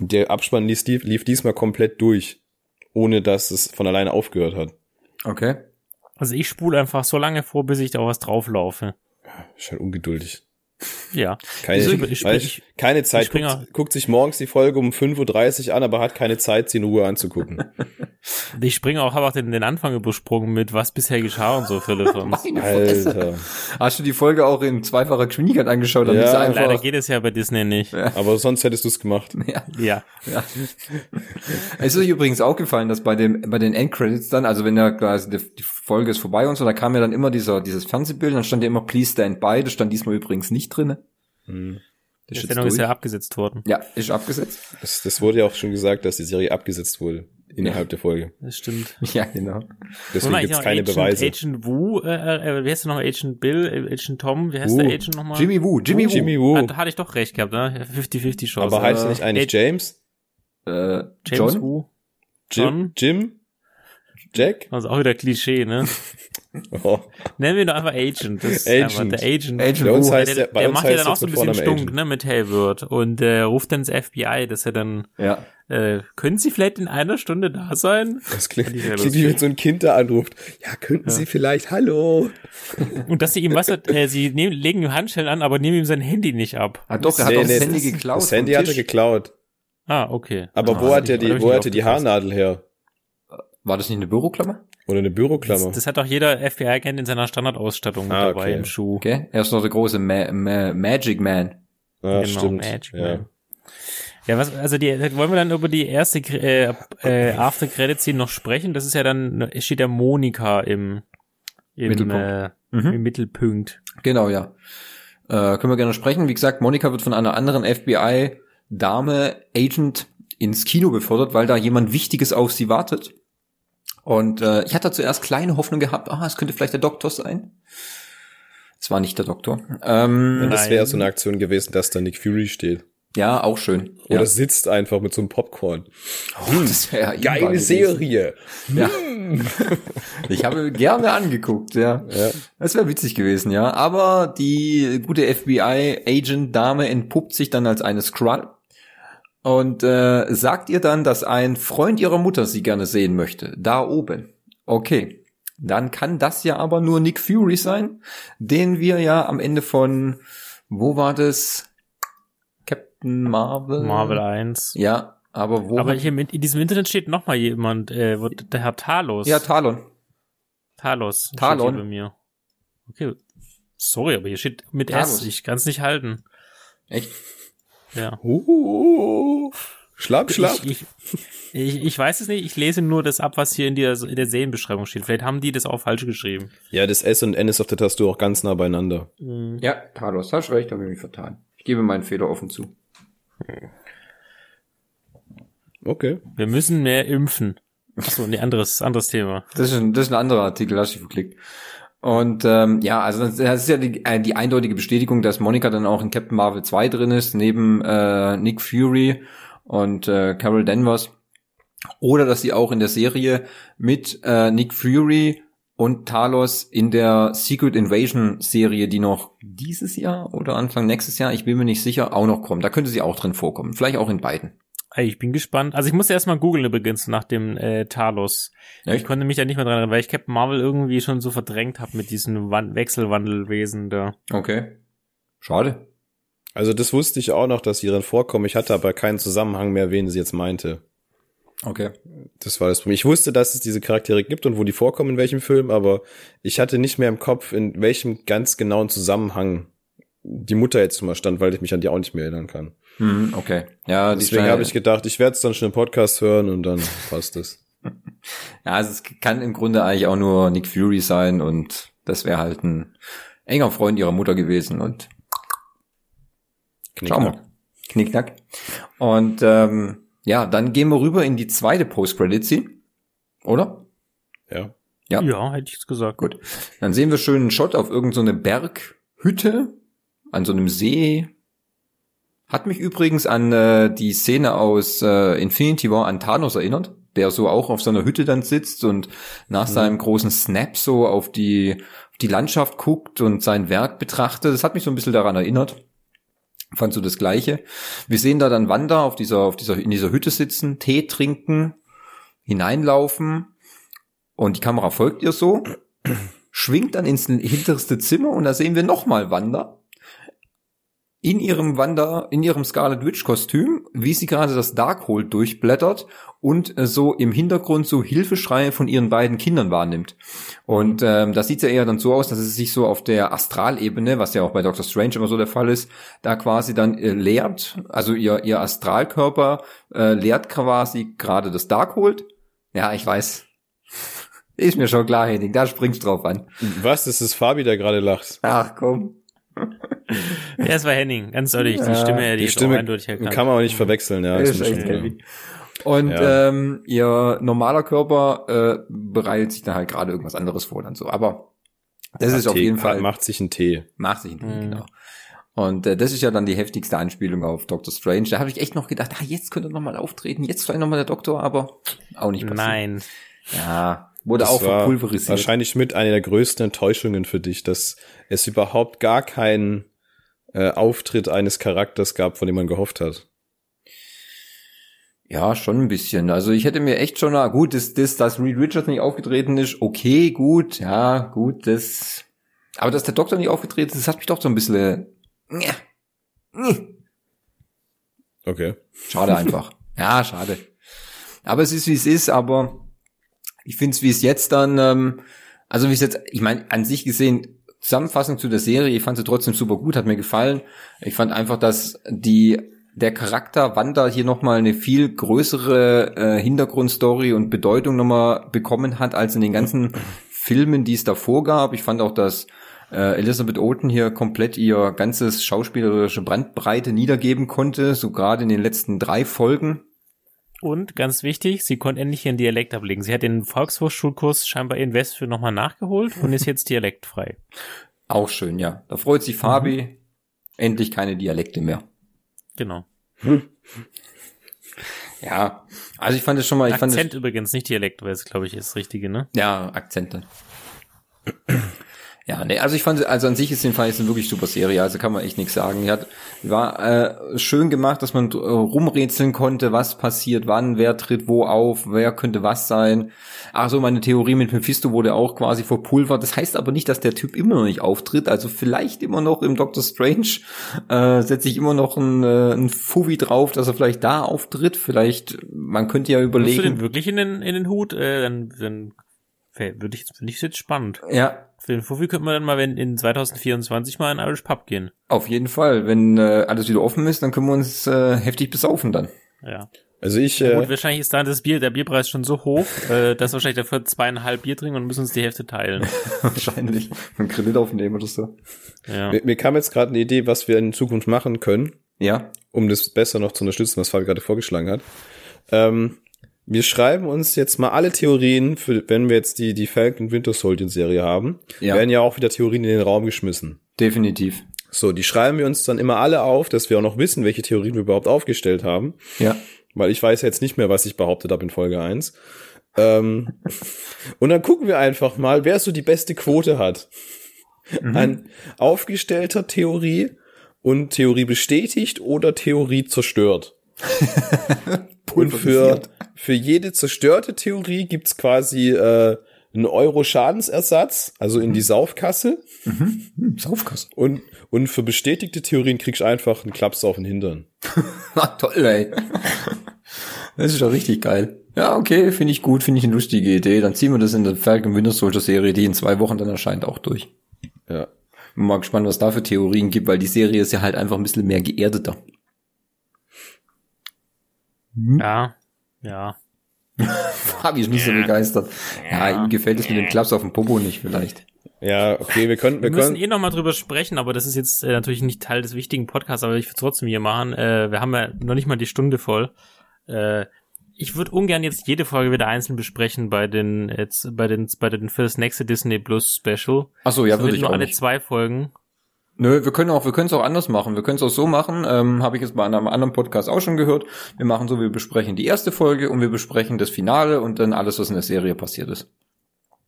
Und der Abspann lief, lief diesmal komplett durch, ohne dass es von alleine aufgehört hat. Okay. Also ich spule einfach so lange vor, bis ich da was drauflaufe. Ist halt ungeduldig. Ja. Keine, Ich- ich- ich- keine Zeit. guckt, guckt sich morgens die Folge um 5.30 Uhr an, aber hat keine Zeit, sie in Ruhe anzugucken. Ich springe auch, habe auch den, den Anfang übersprungen mit was bisher geschah und so, Philipp. Alter. Hast du die Folge auch in zweifacher Geschwindigkeit angeschaut? damit Ja, einfach, Leider geht es ja bei Disney nicht. Aber sonst hättest du es gemacht. Ja. Ja. Ja. Es ist euch übrigens aufgefallen, dass bei dem bei den Endcredits dann, also wenn ja quasi die, die Folge ist vorbei und so, da kam ja dann immer dieser dieses Fernsehbild, dann stand ja immer Please Stand By, das stand diesmal übrigens nicht drinne. Hm. Die Das ist, Sendung ist ja abgesetzt worden. ja, ist abgesetzt. Das, das wurde ja auch schon gesagt, dass die Serie abgesetzt wurde innerhalb der Folge. Das stimmt. Ja, genau. Deswegen gibt es keine Agent, Beweise. Agent Wu, äh, äh, wie heißt der noch? Agent Bill, äh, Agent Tom, wie heißt Wu. der Agent nochmal? Jimmy Woo, Jimmy Woo. Jimmy. Ah, da hatte ich doch recht gehabt, ne? 50-50 Chance. aber heißt äh, er nicht eigentlich Ag- James? Äh, James John? Wu. Jim? John? Jim? Jack? Also auch wieder Klischee, ne? Oh. Nennen wir ihn doch einfach Agent. Das Agent. Der Agent. Agent Bei uns heißt der, der, der macht ja dann auch so ein bisschen stunk, Agent. ne, mit Hayward. Und äh, ruft dann ins FBI, dass er dann, Ja. äh, können Sie vielleicht in einer Stunde da sein? Das klingt, klingt wie wenn so ein Kind da anruft. Ja, könnten Sie vielleicht, hallo? Und dass sie ihm was, äh, sie nehmen, legen ihm Handschellen an, aber nehmen ihm sein Handy nicht ab. Ah, doch, er hat Nee, auch das nee, Handy das- geklaut. Das Handy hat er geklaut. Ah, okay. Aber Ah, wo hat er die, wo hat er die. Haarnadel her? War das nicht eine Büroklammer? Oder eine Büroklammer? Das, das hat auch jeder FBI-Agent in seiner Standardausstattung Ah, dabei okay. im Schuh. Okay. Er ist noch der große Ma Ma Magic Man. ah, genau, stimmt. Magic ja. Man. Ja, was, also die, wollen wir dann über die erste äh, äh, After Credit Scene noch sprechen? Das ist ja dann, es steht ja Monika im, im Mittelpunkt. Äh, Mhm. im Mittelpunkt. Genau, ja. Äh, können wir gerne sprechen. Wie gesagt, Monika wird von einer anderen FBI-Dame, Agent, ins Kino befördert, weil da jemand Wichtiges auf sie wartet. Und äh, ich hatte zuerst kleine Hoffnung gehabt, ah, es könnte vielleicht der Doktor sein. Es war nicht der Doktor. Ähm, Und das wäre so eine Aktion gewesen, dass da Nick Fury steht. Ja, auch schön. Oder ja. sitzt einfach mit so einem Popcorn. Oh, das wäre ja Geile gewesen. Serie. Ja. ich habe gerne angeguckt, ja. Ja. Das wäre witzig gewesen, ja. Aber die gute FBI-Agent-Dame entpuppt sich dann als eine Skrull und äh, sagt ihr dann, dass ein Freund ihrer Mutter sie gerne sehen möchte. Da oben. Okay. Dann kann das ja aber nur Nick Fury sein, den wir ja am Ende von, wo war das? Captain Marvel? Marvel 1. Ja, aber wo? Aber hier in, in diesem Internet steht noch mal jemand, äh, wo- der Herr Talos. ja, Talon. Talos. Talon. Bei mir. Okay. Sorry, aber hier steht mit Talos. S. Ich kann es nicht halten. Echt? Ja. Uh, schlapp, schlapp. Ich, ich, ich, weiß es nicht, ich lese nur das ab, was hier in der, in der Serienbeschreibung steht. Vielleicht haben die das auch falsch geschrieben. Ja, das S und N ist auf der Tastatur auch ganz nah beieinander. Ja, Talos, hast recht, habe ich mich vertan. Ich gebe meinen Fehler offen zu. Okay. Wir müssen mehr impfen. Achso, nee, anderes, anderes Thema. Das ist ein, das ist ein anderer Artikel, hast du verklickt. Und ähm, ja, also das, ist ja die, äh, die eindeutige Bestätigung, dass Monica dann auch in Captain Marvel 2 drin ist, neben äh, Nick Fury und äh, Carol Danvers. Oder dass sie auch in der Serie mit äh, Nick Fury und Talos in der Secret Invasion Serie, die noch dieses Jahr oder Anfang nächstes Jahr, ich bin mir nicht sicher, auch noch kommt. Da könnte sie auch drin vorkommen. Vielleicht auch in beiden. Ey, Ich bin gespannt. Also ich musste erstmal googeln übrigens nach dem äh, Talos. Ich Echt? konnte mich da nicht mehr dran erinnern, weil ich Captain Marvel irgendwie schon so verdrängt habe mit diesen Wan Wechselwandelwesen da. Okay. Schade. Also das wusste ich auch noch, dass sie drin vorkommen. Ich hatte aber keinen Zusammenhang mehr, wen sie jetzt meinte. Okay. Das war das Problem. Ich wusste, dass es diese Charaktere gibt und wo die vorkommen, in welchem Film, aber ich hatte nicht mehr im Kopf, in welchem ganz genauen Zusammenhang die Mutter jetzt mal stand, weil ich mich an die auch nicht mehr erinnern kann. Hm, okay. Ja, Deswegen habe ich gedacht, ich werde es dann schon im Podcast hören und dann passt es. Ja, also es kann im Grunde eigentlich auch nur Nick Fury sein und das wäre halt ein enger Freund ihrer Mutter gewesen und schauen wir. Knickknack. Und ähm, ja, dann gehen wir rüber in die zweite Post-Credit-Scene, oder? Ja. Ja. Ja, hätte ich jetzt gesagt. Gut. Dann sehen wir schön einen Shot auf irgendeine so Berghütte an so einem See. Hat mich übrigens an äh, die Szene aus äh, Infinity War an Thanos erinnert, der so auch auf seiner Hütte dann sitzt und nach seinem großen Snap so auf die, auf die Landschaft guckt und sein Werk betrachtet. Das hat mich so ein bisschen daran erinnert. Fand so das Gleiche. Wir sehen da dann Wanda auf dieser, auf dieser, in dieser Hütte sitzen, Tee trinken, hineinlaufen und die Kamera folgt ihr so, schwingt dann ins hinterste Zimmer und da sehen wir nochmal Wanda in ihrem Wanda, in ihrem Scarlet Witch Kostüm, wie sie gerade das Darkhold durchblättert und äh, so im Hintergrund so Hilfeschreie von ihren beiden Kindern wahrnimmt. Und ähm, das sieht ja eher dann so aus, dass es sich so auf der Astralebene, was ja auch bei Doctor Strange immer so der Fall ist, da quasi dann äh, leert, also ihr, ihr Astralkörper äh, leert quasi gerade das Darkhold. Ja, ich weiß. Ist mir schon klar, Henning, da springst drauf an. Was? Das ist Fabi, der gerade lacht. Ach komm. Ja, es war Henning, ganz ehrlich. Die Ja, Stimme Die auch Stimme eindeutig erkannt. kann man auch nicht verwechseln, ja. Ist ist echt. Und Ja. ähm, ihr normaler Körper äh, bereitet sich dann halt gerade irgendwas anderes vor dann so. Aber das ist auf Tee- jeden Fall Macht sich einen Tee. macht sich nicht, Mhm. genau. Und äh, das ist ja dann die heftigste Anspielung auf Doctor Strange. Da habe ich echt noch gedacht, ah, jetzt könnte er noch mal auftreten, jetzt vielleicht noch mal der Doktor, aber auch nicht passiert. Nein. Ja, wurde Das auch verpulverisiert. Wahrscheinlich mit einer der größten Enttäuschungen für dich, dass es überhaupt gar keinen äh, Auftritt eines Charakters gab, von dem man gehofft hat. Ja, schon ein bisschen. Also ich hätte mir echt schon, na gut, das, das, dass Reed Richards nicht aufgetreten ist, okay, gut, ja, gut, das. Aber dass der Doktor nicht aufgetreten ist, das hat mich doch so ein bisschen. Äh, Okay. schade einfach. ja, schade. Aber es ist wie es ist, aber ich finde es, wie es jetzt dann, ähm, also wie es jetzt, ich meine, an sich gesehen, Zusammenfassung zu der Serie, ich fand sie trotzdem super gut, hat mir gefallen. Ich fand einfach, dass die der Charakter Wanda hier nochmal eine viel größere äh, Hintergrundstory und Bedeutung nochmal bekommen hat, als in den ganzen Filmen, die es davor gab. Ich fand auch, dass äh, Elizabeth Olsen hier komplett ihr ganzes schauspielerische Brandbreite niedergeben konnte, so gerade in den letzten drei Folgen. Und ganz wichtig, sie konnte endlich ihren Dialekt ablegen. Sie hat den Volkshochschulkurs scheinbar in Westfür nochmal nachgeholt und ist jetzt dialektfrei. Auch schön, ja. Da freut sich Fabi. Endlich keine Dialekte mehr. Genau. Ja, also ich fand es schon mal, ich Akzent fand es, übrigens, nicht Dialekt, weil es, glaube ich, ist das Richtige, ne? ja, Akzente. Ja, nee, also ich fand, also an sich ist den Fall eine wirklich super Serie, also kann man echt nichts sagen. Die hat, war äh, schön gemacht, dass man äh, rumrätseln konnte, was passiert, wann, wer tritt wo auf, wer könnte was sein. Ach so, meine Theorie mit Mephisto wurde auch quasi verpulvert. Das heißt aber nicht, dass der Typ immer noch nicht auftritt. Also vielleicht immer noch im Doctor Strange äh, setze ich immer noch ein, äh, ein Fuvi drauf, dass er vielleicht da auftritt. Vielleicht, man könnte ja Legst du den überlegen. wirklich in den, in den Hut? Äh, dann, dann würde ich, finde ich jetzt spannend. Ja, Für den Fuffi könnte man dann mal wenn in 2024 mal in Irish Pub gehen. auf jeden Fall. Wenn äh, alles wieder offen ist, dann können wir uns äh, heftig besaufen dann. Ja. Also ich, Gut, äh, wahrscheinlich ist da das Bier, der Bierpreis schon so hoch, äh, dass wir wahrscheinlich dafür zweieinhalb Bier trinken und müssen uns die Hälfte teilen. Wahrscheinlich. Einen Kredit aufnehmen oder so. Ja. mir, mir kam jetzt gerade eine Idee, was wir in Zukunft machen können, Ja. um das besser noch zu unterstützen, was Fabi gerade vorgeschlagen hat. Ähm, wir schreiben uns jetzt mal alle Theorien, für, wenn wir jetzt die, die Falcon Winter Soldier Serie haben, Ja. werden ja auch wieder Theorien in den Raum geschmissen. Definitiv. So, die schreiben wir uns dann immer alle auf, dass wir auch noch wissen, welche Theorien wir überhaupt aufgestellt haben. Ja. Weil ich weiß jetzt nicht mehr, was ich behauptet habe in Folge 1. Ähm, und dann gucken wir einfach mal, wer so die beste Quote hat. An aufgestellter Theorie und Theorie bestätigt oder Theorie zerstört. und für, für jede zerstörte Theorie gibt's quasi äh, einen Euro Schadensersatz, also in die Saufkasse. Saufkasse. Und, und für bestätigte Theorien kriegst du einfach einen Klaps auf den Hintern. Ah, toll, ey. Das ist doch richtig geil. Ja, okay, finde ich gut, finde ich eine lustige Idee. Dann ziehen wir das in der Falcon Winter Soldier Serie, die in zwei Wochen dann erscheint, auch durch. Ja. Bin mal gespannt, was da für Theorien gibt, weil die Serie ist ja halt einfach ein bisschen mehr geerdeter. Ja. Ja. Fabi ist nicht so begeistert. Ja, ihm gefällt es mit dem Klaps auf dem Popo nicht vielleicht. Ja, okay, wir können, wir Wir müssen können. eh noch mal drüber sprechen, aber das ist jetzt äh, natürlich nicht Teil des wichtigen Podcasts, aber ich würde trotzdem hier machen. Äh, wir haben ja noch nicht mal die Stunde voll. Äh, ich würde ungern jetzt jede Folge wieder einzeln besprechen bei den jetzt bei den bei den für das nächste Disney Plus Special. Ach so, ja, würde ich nur auch alle nicht. zwei Folgen. Nö, wir können auch, wir können es auch anders machen. Wir können es auch so machen, ähm, habe ich jetzt bei einem anderen Podcast auch schon gehört. Wir machen so, wir besprechen die erste Folge und wir besprechen das Finale und dann alles, was in der Serie passiert ist.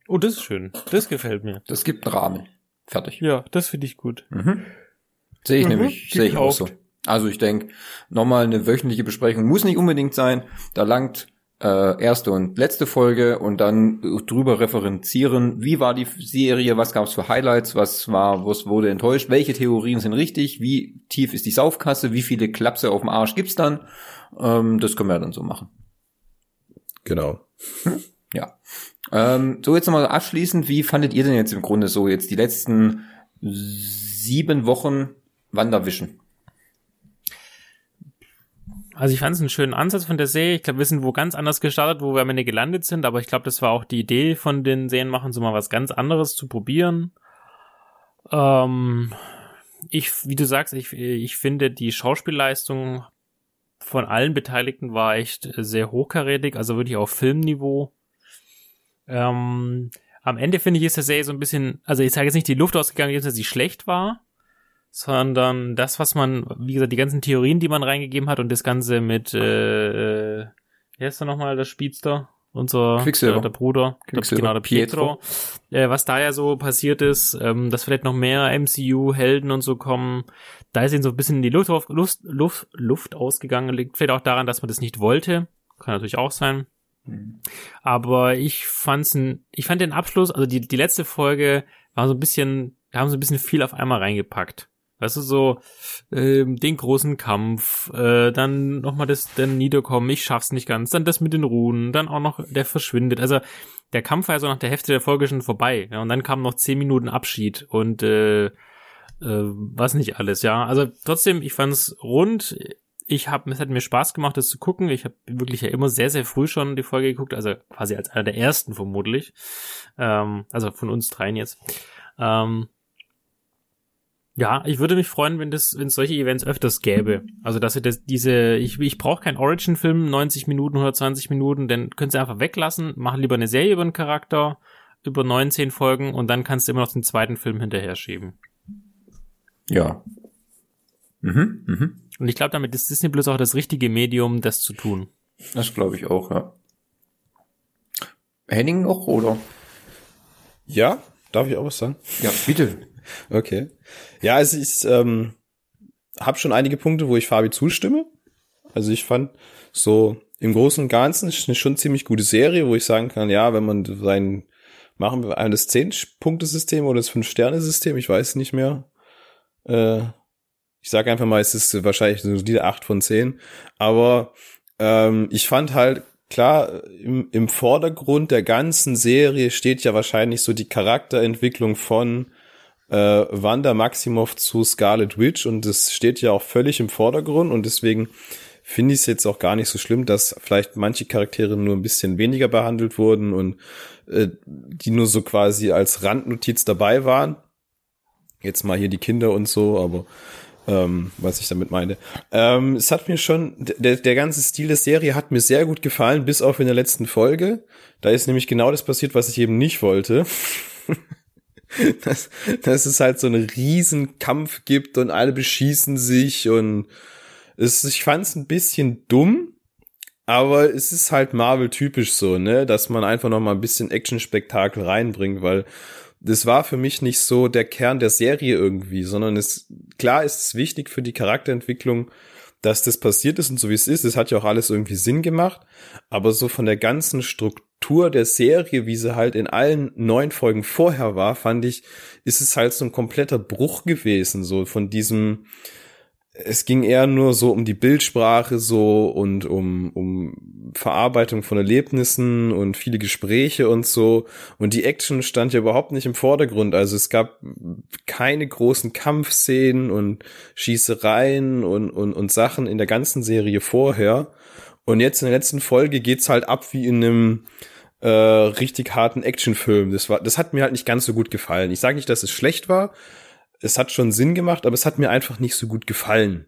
Oh, das ist schön. Das gefällt mir. Das gibt einen Rahmen. Fertig. Ja, das finde ich gut. Mhm. Sehe ich Mhm, nämlich, sehe ich auch so. Also ich denke, nochmal eine wöchentliche Besprechung muss nicht unbedingt sein. Da langt äh, erste und letzte Folge und dann drüber referenzieren, wie war die Serie, was gab es für Highlights, was war, was wurde enttäuscht, welche Theorien sind richtig, wie tief ist die Saufkasse, wie viele Klapse auf dem Arsch gibt's dann. Ähm, das können wir dann so machen. Genau. Ja. Ähm, so jetzt nochmal abschließend, wie fandet ihr denn jetzt im Grunde so jetzt die letzten sieben Wochen Wanderwischen? Also ich fand es einen schönen Ansatz von der Serie. Ich glaube, wir sind wo ganz anders gestartet, wo wir am Ende gelandet sind, aber ich glaube, das war auch die Idee von den Serienmachern, so mal was ganz anderes zu probieren. Ähm, ich, wie du sagst, ich, ich finde, die Schauspielleistung von allen Beteiligten war echt sehr hochkarätig, also wirklich auf Filmniveau. Ähm, am Ende finde ich, ist der Serie so ein bisschen, also ich sage jetzt nicht, die Luft ausgegangen dass sie schlecht war, sondern das, was man, wie gesagt, die ganzen Theorien, die man reingegeben hat und das Ganze mit, äh, äh, wie heißt er nochmal, der Speedster? Unser Quicksilver. Der, der Bruder, Quicksilver. genau, der Pietro. Äh, was da ja so passiert ist, ähm, dass vielleicht noch mehr MCU-Helden und so kommen, da ist ihnen so ein bisschen in die Luft, auf, Luft, Luft, Luft ausgegangen, liegt vielleicht auch daran, dass man das nicht wollte. Kann natürlich auch sein. Aber ich fand's ein, ich fand den Abschluss, also die, die letzte Folge war so ein bisschen, da haben sie ein bisschen viel auf einmal reingepackt. Weißt du, so ähm, den großen Kampf, äh, dann nochmal das dann Niederkommen, ich schaff's nicht ganz, dann das mit den Runen, dann auch noch der verschwindet. Also der Kampf war ja so nach der Hälfte der Folge schon vorbei. Ja, und dann kam noch zehn Minuten Abschied und äh, äh, was nicht alles, ja. Also trotzdem, ich fand's rund. Ich habe, es hat mir Spaß gemacht, das zu gucken. Ich habe wirklich ja immer sehr, sehr früh schon die Folge geguckt, also quasi als einer der ersten vermutlich. Ähm, also von uns dreien jetzt. Ähm, ja, ich würde mich freuen, wenn das, wenn es solche Events öfters gäbe. Also dass sie das, diese, ich, ich brauche keinen Origin-Film, 90 Minuten, 120 Minuten, dann können sie einfach weglassen, machen lieber eine Serie über einen Charakter, über 19 Folgen und dann kannst du immer noch den zweiten Film hinterher schieben. Ja. Mhm, mhm. Und ich glaube, damit ist Disney Plus auch das richtige Medium, das zu tun. Das glaube ich auch, ja. Henning noch, oder? Ja, darf ich auch was sagen? Ja, bitte. Okay. Ja, also ich ähm, habe schon einige Punkte, wo ich Fabi zustimme. Also ich fand so im Großen und Ganzen ist eine schon ziemlich gute Serie, wo ich sagen kann, ja, wenn man sein, machen wir das 10-Punkte-System oder das 5-Sterne-System, ich weiß nicht mehr. Äh, ich sage einfach mal, es ist wahrscheinlich so die 8 von 10. Aber ähm, ich fand halt, klar, im, im Vordergrund der ganzen Serie steht ja wahrscheinlich so die Charakterentwicklung von äh, Wanda Maximoff zu Scarlet Witch und das steht ja auch völlig im Vordergrund und deswegen finde ich es jetzt auch gar nicht so schlimm, dass vielleicht manche Charaktere nur ein bisschen weniger behandelt wurden und äh, die nur so quasi als Randnotiz dabei waren. Jetzt mal hier die Kinder und so, aber ähm, was ich damit meine. Ähm, es hat mir schon, der, der ganze Stil der Serie hat mir sehr gut gefallen, bis auf in der letzten Folge. Da ist nämlich genau das passiert, was ich eben nicht wollte. dass, dass es halt so einen riesen Kampf gibt und alle beschießen sich und es, ich fand es ein bisschen dumm, aber es ist halt Marvel-typisch so, ne, dass man einfach noch mal ein bisschen Action-Spektakel reinbringt, weil das war für mich nicht so der Kern der Serie irgendwie, sondern es, klar ist es wichtig für die Charakterentwicklung, dass das passiert ist und so wie es ist. Es hat ja auch alles irgendwie Sinn gemacht, aber so von der ganzen Struktur der Serie, wie sie halt in allen neun Folgen vorher war, fand ich, ist es halt so ein kompletter Bruch gewesen, so von diesem, es ging eher nur so um die Bildsprache so und um, um Verarbeitung von Erlebnissen und viele Gespräche und so. Und die Action stand ja überhaupt nicht im Vordergrund. Also es gab keine großen Kampfszenen und Schießereien und, und, und Sachen in der ganzen Serie vorher. Und jetzt in der letzten Folge geht's halt ab wie in einem äh, richtig harten Actionfilm. Das war, das hat mir halt nicht ganz so gut gefallen. Ich sage nicht, dass es schlecht war, es hat schon Sinn gemacht, aber es hat mir einfach nicht so gut gefallen.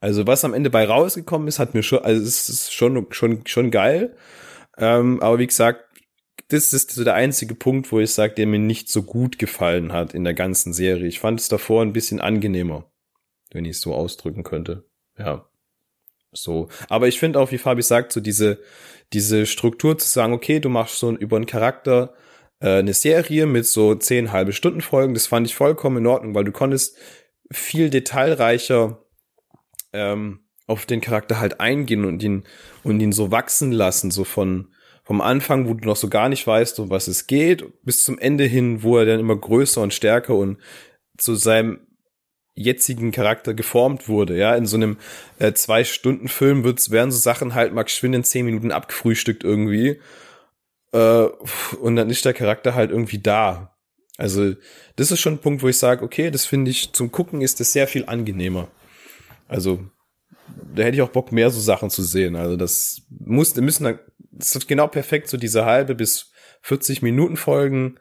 Also was am Ende bei rausgekommen ist, hat mir schon, also es ist schon schon schon geil. Ähm, aber wie gesagt, das ist so der einzige Punkt, wo ich sage, der mir nicht so gut gefallen hat in der ganzen Serie. Ich fand es davor ein bisschen angenehmer, wenn ich es so ausdrücken könnte. Ja. So. Aber ich finde auch, wie Fabi sagt, so diese, diese Struktur zu sagen, okay, du machst so über einen Charakter äh, eine Serie mit so zehn halbe Stunden Folgen. Das fand ich vollkommen in Ordnung, weil du konntest viel detailreicher ähm, auf den Charakter halt eingehen und ihn und ihn so wachsen lassen, so von vom Anfang, wo du noch so gar nicht weißt, um was es geht, bis zum Ende hin, wo er dann immer größer und stärker und zu seinem jetzigen Charakter geformt wurde. Ja, in so einem äh, zwei Stunden Film wird's werden so Sachen halt mal geschwind in zehn Minuten abgefrühstückt irgendwie äh, und dann ist der Charakter halt irgendwie da. Also, das ist schon ein Punkt, wo ich sage, okay, das finde ich, zum Gucken ist das sehr viel angenehmer. Also, da hätte ich auch Bock, mehr so Sachen zu sehen. Also, das muss, müssen, das ist genau perfekt, so diese halbe bis 40 Minuten Folgen,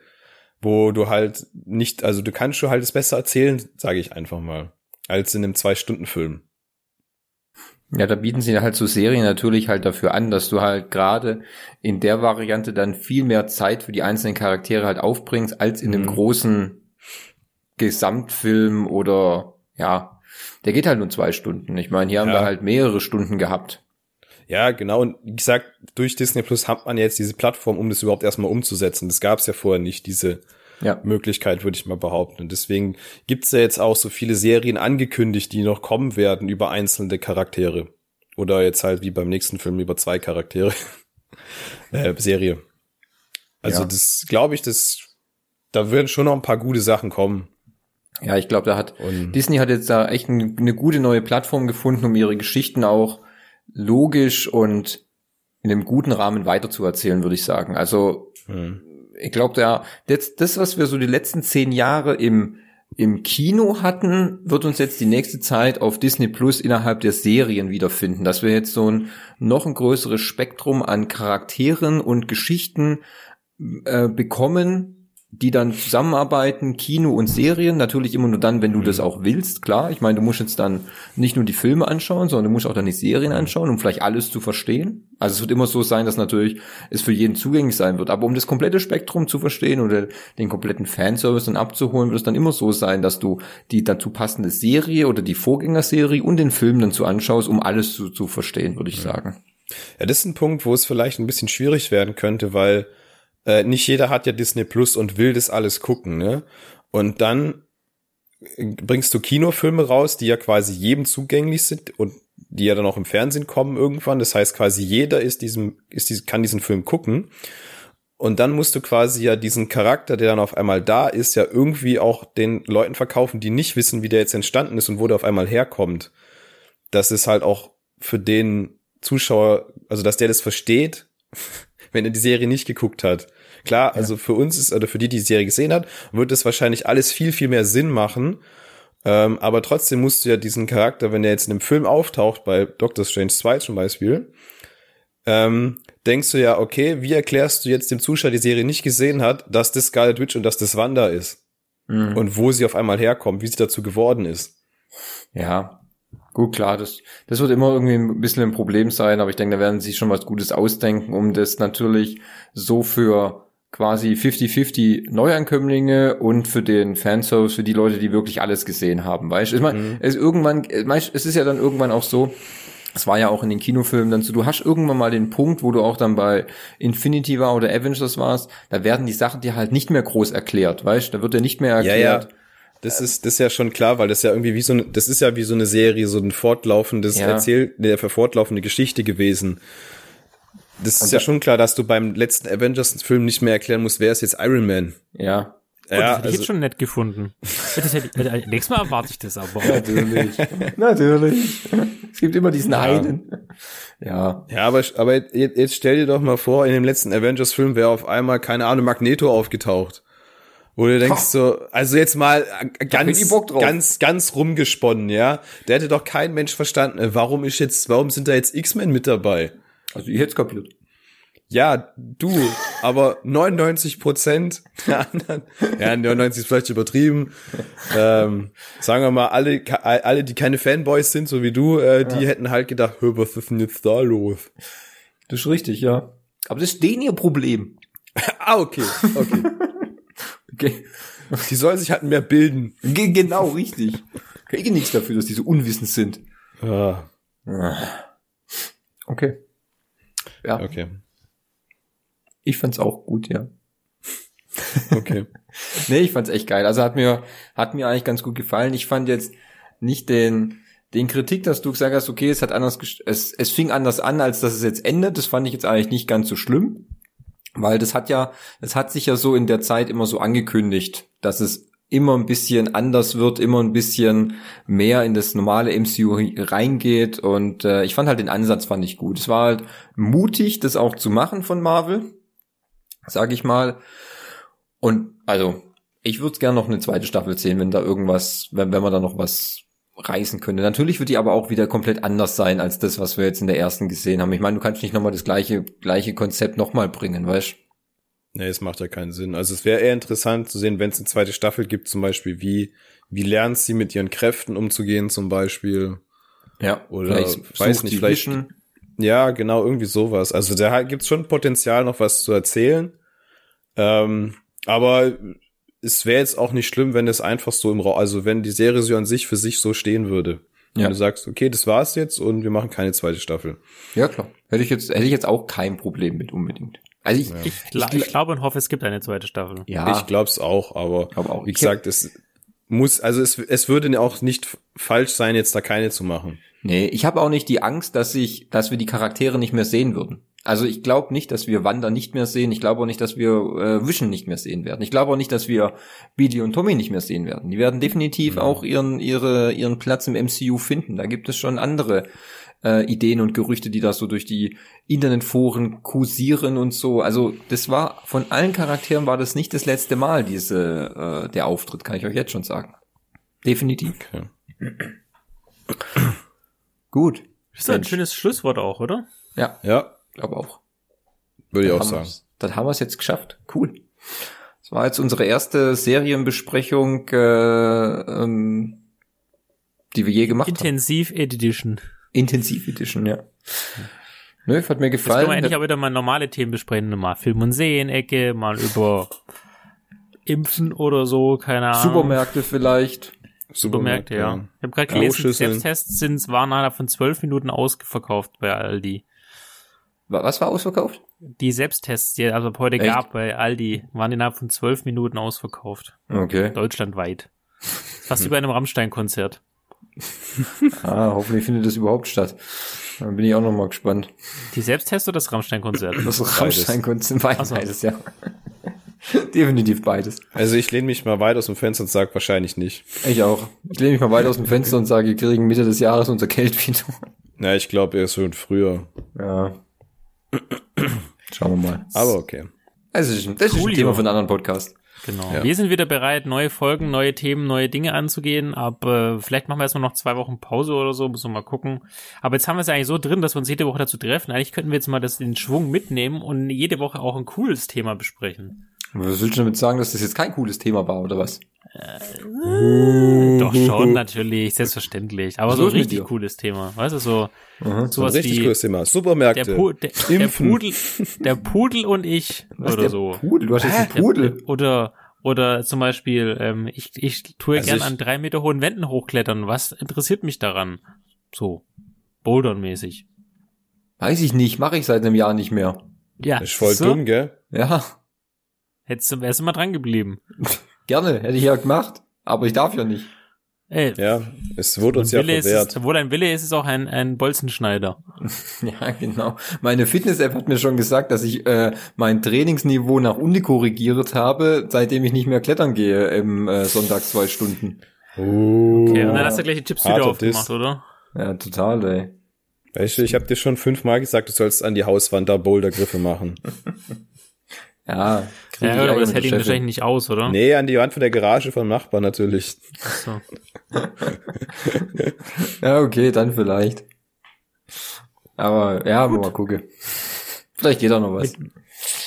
wo du halt nicht, also du kannst schon halt es besser erzählen, sage ich einfach mal, als in einem Zwei-Stunden-Film. Ja, da bieten sie halt so Serien natürlich halt dafür an, dass du halt gerade in der Variante dann viel mehr Zeit für die einzelnen Charaktere halt aufbringst, als in einem mhm. großen Gesamtfilm oder ja, der geht halt nur zwei Stunden. Ich meine, hier haben wir halt mehrere Stunden gehabt. Ja, genau. Und wie gesagt, durch Disney Plus hat man jetzt diese Plattform, um das überhaupt erstmal umzusetzen. Das gab es ja vorher nicht, diese ja. Möglichkeit, würde ich mal behaupten. Und deswegen gibt's ja jetzt auch so viele Serien angekündigt, die noch kommen werden über einzelne Charaktere. Oder jetzt halt wie beim nächsten Film über zwei Charaktere. äh, Serie. Also ja. das glaube ich, das da werden schon noch ein paar gute Sachen kommen. Ja, ich glaube, da hat Und Disney hat jetzt da echt eine gute neue Plattform gefunden, um ihre Geschichten auch logisch und in einem guten Rahmen weiterzuerzählen, würde ich sagen. Also hm ich glaube, da das, das, was wir so die letzten zehn Jahre im im Kino hatten, wird uns jetzt die nächste Zeit auf Disney Plus innerhalb der Serien wiederfinden, dass wir jetzt so ein noch ein größeres Spektrum an Charakteren und Geschichten äh, bekommen, die dann zusammenarbeiten, Kino und Serien, natürlich immer nur dann, wenn du das auch willst, klar. Ich meine, du musst jetzt dann nicht nur die Filme anschauen, sondern du musst auch dann die Serien anschauen, um vielleicht alles zu verstehen. Also es wird immer so sein, dass natürlich es für jeden zugänglich sein wird. Aber um das komplette Spektrum zu verstehen oder den kompletten Fanservice dann abzuholen, wird es dann immer so sein, dass du die dazu passende Serie oder die Vorgängerserie und den Film dann zu anschaust, um alles zu, zu verstehen, würde ich ja. sagen. Ja, das ist ein Punkt, wo es vielleicht ein bisschen schwierig werden könnte, weil äh, nicht jeder hat ja Disney Plus und will das alles gucken, ne? Und dann bringst du Kinofilme raus, die ja quasi jedem zugänglich sind und die ja dann auch im Fernsehen kommen irgendwann. Das heißt, quasi jeder ist diesem, ist diesen, kann diesen Film gucken. Und dann musst du quasi ja diesen Charakter, der dann auf einmal da ist, ja irgendwie auch den Leuten verkaufen, die nicht wissen, wie der jetzt entstanden ist und wo der auf einmal herkommt. Das ist halt auch für den Zuschauer, also dass der das versteht, wenn er die Serie nicht geguckt hat. Klar, also für uns ist, oder für die, die die Serie gesehen hat, wird es wahrscheinlich alles viel, viel mehr Sinn machen. Ähm, aber trotzdem musst du ja diesen Charakter, wenn der jetzt in einem Film auftaucht, bei Doctor Strange 2 zum Beispiel, ähm, denkst du ja, okay, wie erklärst du jetzt dem Zuschauer, die Serie nicht gesehen hat, dass das Scarlet Witch und dass das Wanda ist? Mhm. Und wo sie auf einmal herkommt, wie sie dazu geworden ist. Ja, Gut, klar, das, das wird immer irgendwie ein bisschen ein Problem sein, aber ich denke, da werden sie schon was Gutes ausdenken, um das natürlich so für quasi 50-50 Neuankömmlinge und für den Fanservice, für die Leute, die wirklich alles gesehen haben, weißt du? Ich meine, mhm. es irgendwann, es ist ja dann irgendwann auch so, es war ja auch in den Kinofilmen dann so, du hast irgendwann mal den Punkt, wo du auch dann bei Infinity war oder Avengers warst, da werden die Sachen dir halt nicht mehr groß erklärt, weißt du? Da wird dir nicht mehr erklärt. Ja, ja. Das ist, das ist ja schon klar, weil das ja irgendwie wie so eine, das ist ja wie so eine Serie, so ein fortlaufendes ja. Erzähl, der fortlaufende Geschichte gewesen. Das ist ja schon klar, dass du beim letzten Avengers-Film nicht mehr erklären musst, wer ist jetzt Iron Man. Ja. Oh, ja, das hätte ich also, jetzt schon nett gefunden. Das hätte, äh, nächstes Mal erwarte ich das aber. Natürlich. Natürlich. Es gibt immer diesen ja. einen. Ja. Ja, aber, aber jetzt, stell dir doch mal vor, in dem letzten Avengers-Film wäre auf einmal, keine Ahnung, Magneto aufgetaucht. Wo du denkst so, also jetzt mal ganz, ganz, ganz rumgesponnen, ja. Der hätte doch kein Mensch verstanden, äh, warum ist jetzt, warum sind da jetzt X-Men mit dabei? Also ich hätte kapiert. Ja, du, aber 99 Prozent der anderen, ja, 99 ist vielleicht übertrieben. Ähm, sagen wir mal, alle, alle, die keine Fanboys sind, so wie du, äh, die ja. hätten halt gedacht, was ist denn jetzt da los? Das ist richtig, ja. Aber das ist denen ihr Problem. ah, okay, okay. Okay. Die sollen sich halt mehr bilden. G genau, richtig. Kriege nichts dafür, dass die so unwissend sind. Ja. Okay. Ja. Okay. Ich fand's auch gut, ja. Okay. nee, ich fand's echt geil. Also hat mir, hat mir eigentlich ganz gut gefallen. Ich fand jetzt nicht den, den Kritik, dass du gesagt hast, okay, es hat anders, es, es fing anders an, als dass es jetzt endet. Das fand ich jetzt eigentlich nicht ganz so schlimm. Weil das hat ja, es hat sich ja so in der Zeit immer so angekündigt, dass es immer ein bisschen anders wird, immer ein bisschen mehr in das normale MCU reingeht und äh, ich fand halt den Ansatz fand ich gut. Es war halt mutig, das auch zu machen von Marvel, sag ich mal. Und also ich würde gerne noch eine zweite Staffel sehen, wenn da irgendwas, wenn, wenn man da noch was reißen könnte. Natürlich wird die aber auch wieder komplett anders sein als das, was wir jetzt in der ersten gesehen haben. Ich meine, du kannst nicht nochmal das gleiche, gleiche Konzept nochmal bringen, weißt Nee, es macht ja keinen Sinn. Also es wäre eher interessant zu sehen, wenn es eine zweite Staffel gibt, zum Beispiel, wie, wie lernt sie mit ihren Kräften umzugehen, zum Beispiel. Ja, oder weiß nicht, vielleicht. Wischen. Ja, genau, irgendwie sowas. Also da gibt's schon Potenzial, noch was zu erzählen. Ähm, aber es wäre jetzt auch nicht schlimm, wenn es einfach so im Raum, also wenn die Serie so an sich für sich so stehen würde. Wenn ja. du sagst, okay, das war's jetzt und wir machen keine zweite Staffel. Ja, klar. Hätte ich jetzt, hätte ich jetzt auch kein Problem mit unbedingt. Also ich, ja. ich, ich, ich, glaube und hoffe, es gibt eine zweite Staffel. Ja. Ich glaube es auch, aber auch. wie gesagt, es muss, also es, es würde auch nicht falsch sein, jetzt da keine zu machen. Nee, ich habe auch nicht die Angst, dass ich, dass wir die Charaktere nicht mehr sehen würden. Also ich glaube nicht, dass wir Wanda nicht mehr sehen. Ich glaube auch nicht, dass wir äh, Vision nicht mehr sehen werden. Ich glaube auch nicht, dass wir Billy und Tommy nicht mehr sehen werden. Die werden definitiv mhm. auch ihren ihre ihren Platz im MCU finden. Da gibt es schon andere äh, Ideen und Gerüchte, die da so durch die Internetforen kursieren und so. Also das war von allen Charakteren war das nicht das letzte Mal diese äh, der Auftritt, kann ich euch jetzt schon sagen. Definitiv. Okay. Gut. Das ist ein schönes Schlusswort auch, oder? Ja. Ja. Glaube auch. Würde ich auch sagen. Dann haben wir es jetzt geschafft. Cool. Das war jetzt unsere erste Serienbesprechung, äh, ähm, die wir je gemacht Intensiv haben. Intensiv Edition, ja. Nö, hat mir Jetzt können wir gefallen. endlich auch wieder mal normale Themen besprechen. Mal Film- und Serien-Ecke, mal über Impfen oder so, keine Ahnung. Supermärkte vielleicht. Supermärkte, ja. Ich habe gerade gelesen. Selbsttests sind, waren innerhalb von zwölf Minuten ausverkauft bei Aldi. Wa- Was war ausverkauft? Die Selbsttests, die es also heute Echt? gab bei Aldi, waren innerhalb von zwölf Minuten ausverkauft. Okay. Deutschlandweit. Fast wie bei einem Rammstein-Konzert. Ah, hoffentlich findet das überhaupt statt. Dann bin ich auch noch mal gespannt. Die Selbsttests oder das Rammstein-Konzert? Das Rammstein-Konzert, beides, so. beides, ja. Definitiv beides. Also ich lehne mich mal weit aus dem Fenster und sage wahrscheinlich nicht. Ich auch. Ich lehne mich mal weit aus dem Fenster und sage, wir kriegen Mitte des Jahres unser Geld wieder. Na, ich glaube erst schon früher. Ja. Schauen wir mal. Aber okay. Das ist, das ist ein. Thema von einem anderen Podcast. Genau. Ja. Wir sind wieder bereit, neue Folgen, neue Themen, neue Dinge anzugehen. Aber äh, vielleicht machen wir erstmal noch zwei Wochen Pause oder so, müssen wir mal gucken. Aber jetzt haben wir es eigentlich so drin, dass wir uns jede Woche dazu treffen. Eigentlich könnten wir jetzt mal das den Schwung mitnehmen und jede Woche auch ein cooles Thema besprechen. Was willst du damit sagen, dass das jetzt kein cooles Thema war, oder was? Doch schon, natürlich, selbstverständlich. Aber so ein richtig cooles Thema. Weißt du, so So ein richtig cooles Thema. der, Supermärkte. Pu der, der. Pudel, der Pudel und ich Was, oder der so. Pudel? Du hast jetzt einen Pudel. Oder oder zum Beispiel, ähm, ich, ich tue Also gern ich- an drei Meter hohen Wänden hochklettern. Was interessiert mich daran? So, Bouldern-mäßig. Weiß ich nicht, mache ich seit einem Jahr nicht mehr. Ja, ist voll so, dumm, gell? Ja, Hättest du, wärst du mal dran geblieben. gerne, hätte ich ja gemacht. Aber ich darf ja nicht. Ey, Ja, es wurde uns ja Wille ist verwehrt. es, wo dein Wille ist, ist auch ein, ein Bolzenschneider. Ja, genau. Meine Fitness-App hat mir schon gesagt, dass ich äh, mein Trainingsniveau nach unten korrigiert habe, seitdem ich nicht mehr klettern gehe im äh, Sonntags zwei Stunden. Uh, Okay, und dann hast du gleich die Chips wieder aufgemacht, Diss. oder? Ja, total, ey. Weißt du, ich habe dir schon fünfmal gesagt, du sollst an die Hauswand da Bouldergriffe machen. Ja, Ja, ich aber das mit hält ihn wahrscheinlich nicht aus, oder? Nee, an die Wand von der Garage vom Nachbarn natürlich. So. Ja, okay, dann vielleicht. Aber ja, mal gucken. Vielleicht geht auch noch was.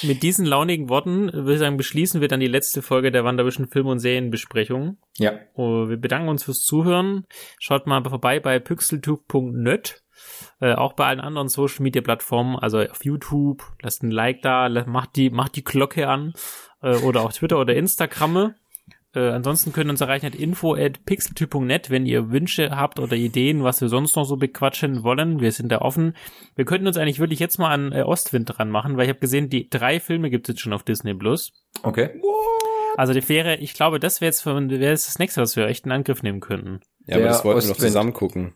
Mit diesen launigen Worten würde ich sagen, beschließen wir dann die letzte Folge der Wanderwischen Film- und Serienbesprechung. Ja. Oh, wir bedanken uns fürs Zuhören. Schaut mal vorbei bei pixeltube.net. Äh, auch bei allen anderen Social Media Plattformen, also auf YouTube, lasst ein Like da, macht die, macht die Glocke an, äh, oder auf Twitter oder Instagramme. Äh, ansonsten könnt ihr uns erreichen at info at pixeltyp.net, wenn ihr Wünsche habt oder Ideen, was wir sonst noch so bequatschen wollen. Wir sind da offen. Wir könnten uns eigentlich wirklich jetzt mal an äh, Ostwind dran machen, weil ich habe gesehen, die drei Filme gibt es jetzt schon auf Disney Plus. Okay. Also die wäre, ich glaube, das wäre jetzt, für- wäre jetzt das nächste, was wir echt in Angriff nehmen könnten. Ja, aber Der das wollten wir noch Ostwind. zusammen gucken.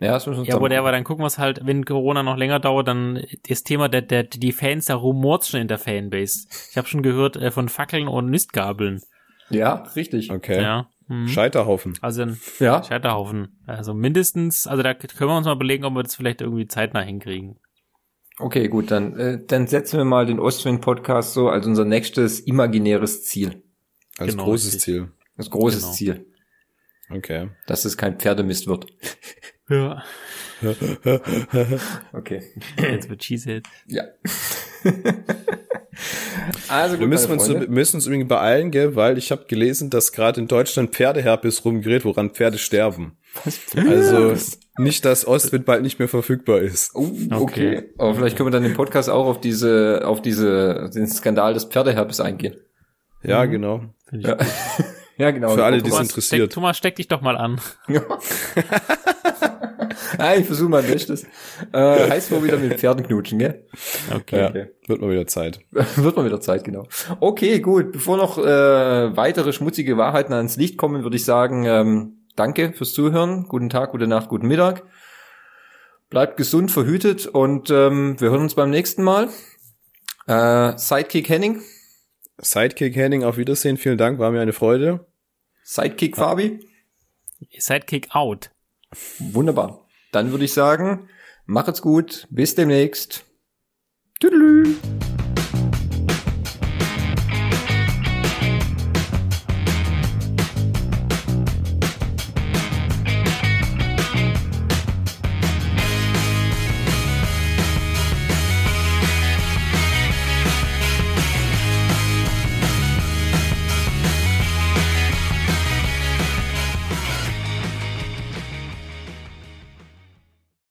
Ja, das müssen wir uns Ja, aber der war dann gucken wir es halt, wenn Corona noch länger dauert, dann das Thema der, der die Fans, da rumort schon in der Fanbase. Ich habe schon gehört äh, von Fackeln und Nistgabeln. Ja, richtig. Okay. Ja. Mhm. Scheiterhaufen. Also ein Ja. Scheiterhaufen. Also mindestens, also da können wir uns mal überlegen, ob wir das vielleicht irgendwie zeitnah hinkriegen. Okay, gut, dann, äh, dann setzen wir mal den Ostwind-Podcast so als unser nächstes imaginäres Ziel. Als Genau, großes richtig. Ziel. Das großes Genau. Ziel. Okay. Dass es kein Pferdemist wird. Ja. Okay. Jetzt wird Cheesehead. Ja. also gut, Wir müssen uns, müssen uns übrigens beeilen, gell, weil ich habe gelesen, dass gerade in Deutschland Pferdeherpes rumgerät, woran Pferde sterben. Also nicht, dass Ostwind bald nicht mehr verfügbar ist. Oh, okay. Okay. Aber vielleicht können wir dann im Podcast auch auf diese, auf diese, den Skandal des Pferdeherpes eingehen. Ja, genau. Finde ich Ja, ja genau. Für alle, die es interessiert. Steck, Thomas, steck dich doch mal an. Ah, ich versuche mein Bestes. Äh, heißt wohl wieder mit Pferden knutschen, gell? Okay. Ja, Okay. wird mal wieder Zeit. Wird mal wieder Zeit, genau. Okay, gut. Bevor noch äh, weitere schmutzige Wahrheiten ans Licht kommen, würde ich sagen, ähm, danke fürs Zuhören. Guten Tag, gute Nacht, guten Mittag. Bleibt gesund, verhütet und ähm, wir hören uns beim nächsten Mal. Äh, Sidekick Henning, Sidekick Henning, auf Wiedersehen. Vielen Dank, war mir eine Freude. Sidekick Fabi. Sidekick out. Wunderbar. Dann würde ich sagen, macht's gut, bis demnächst. Tüdelü.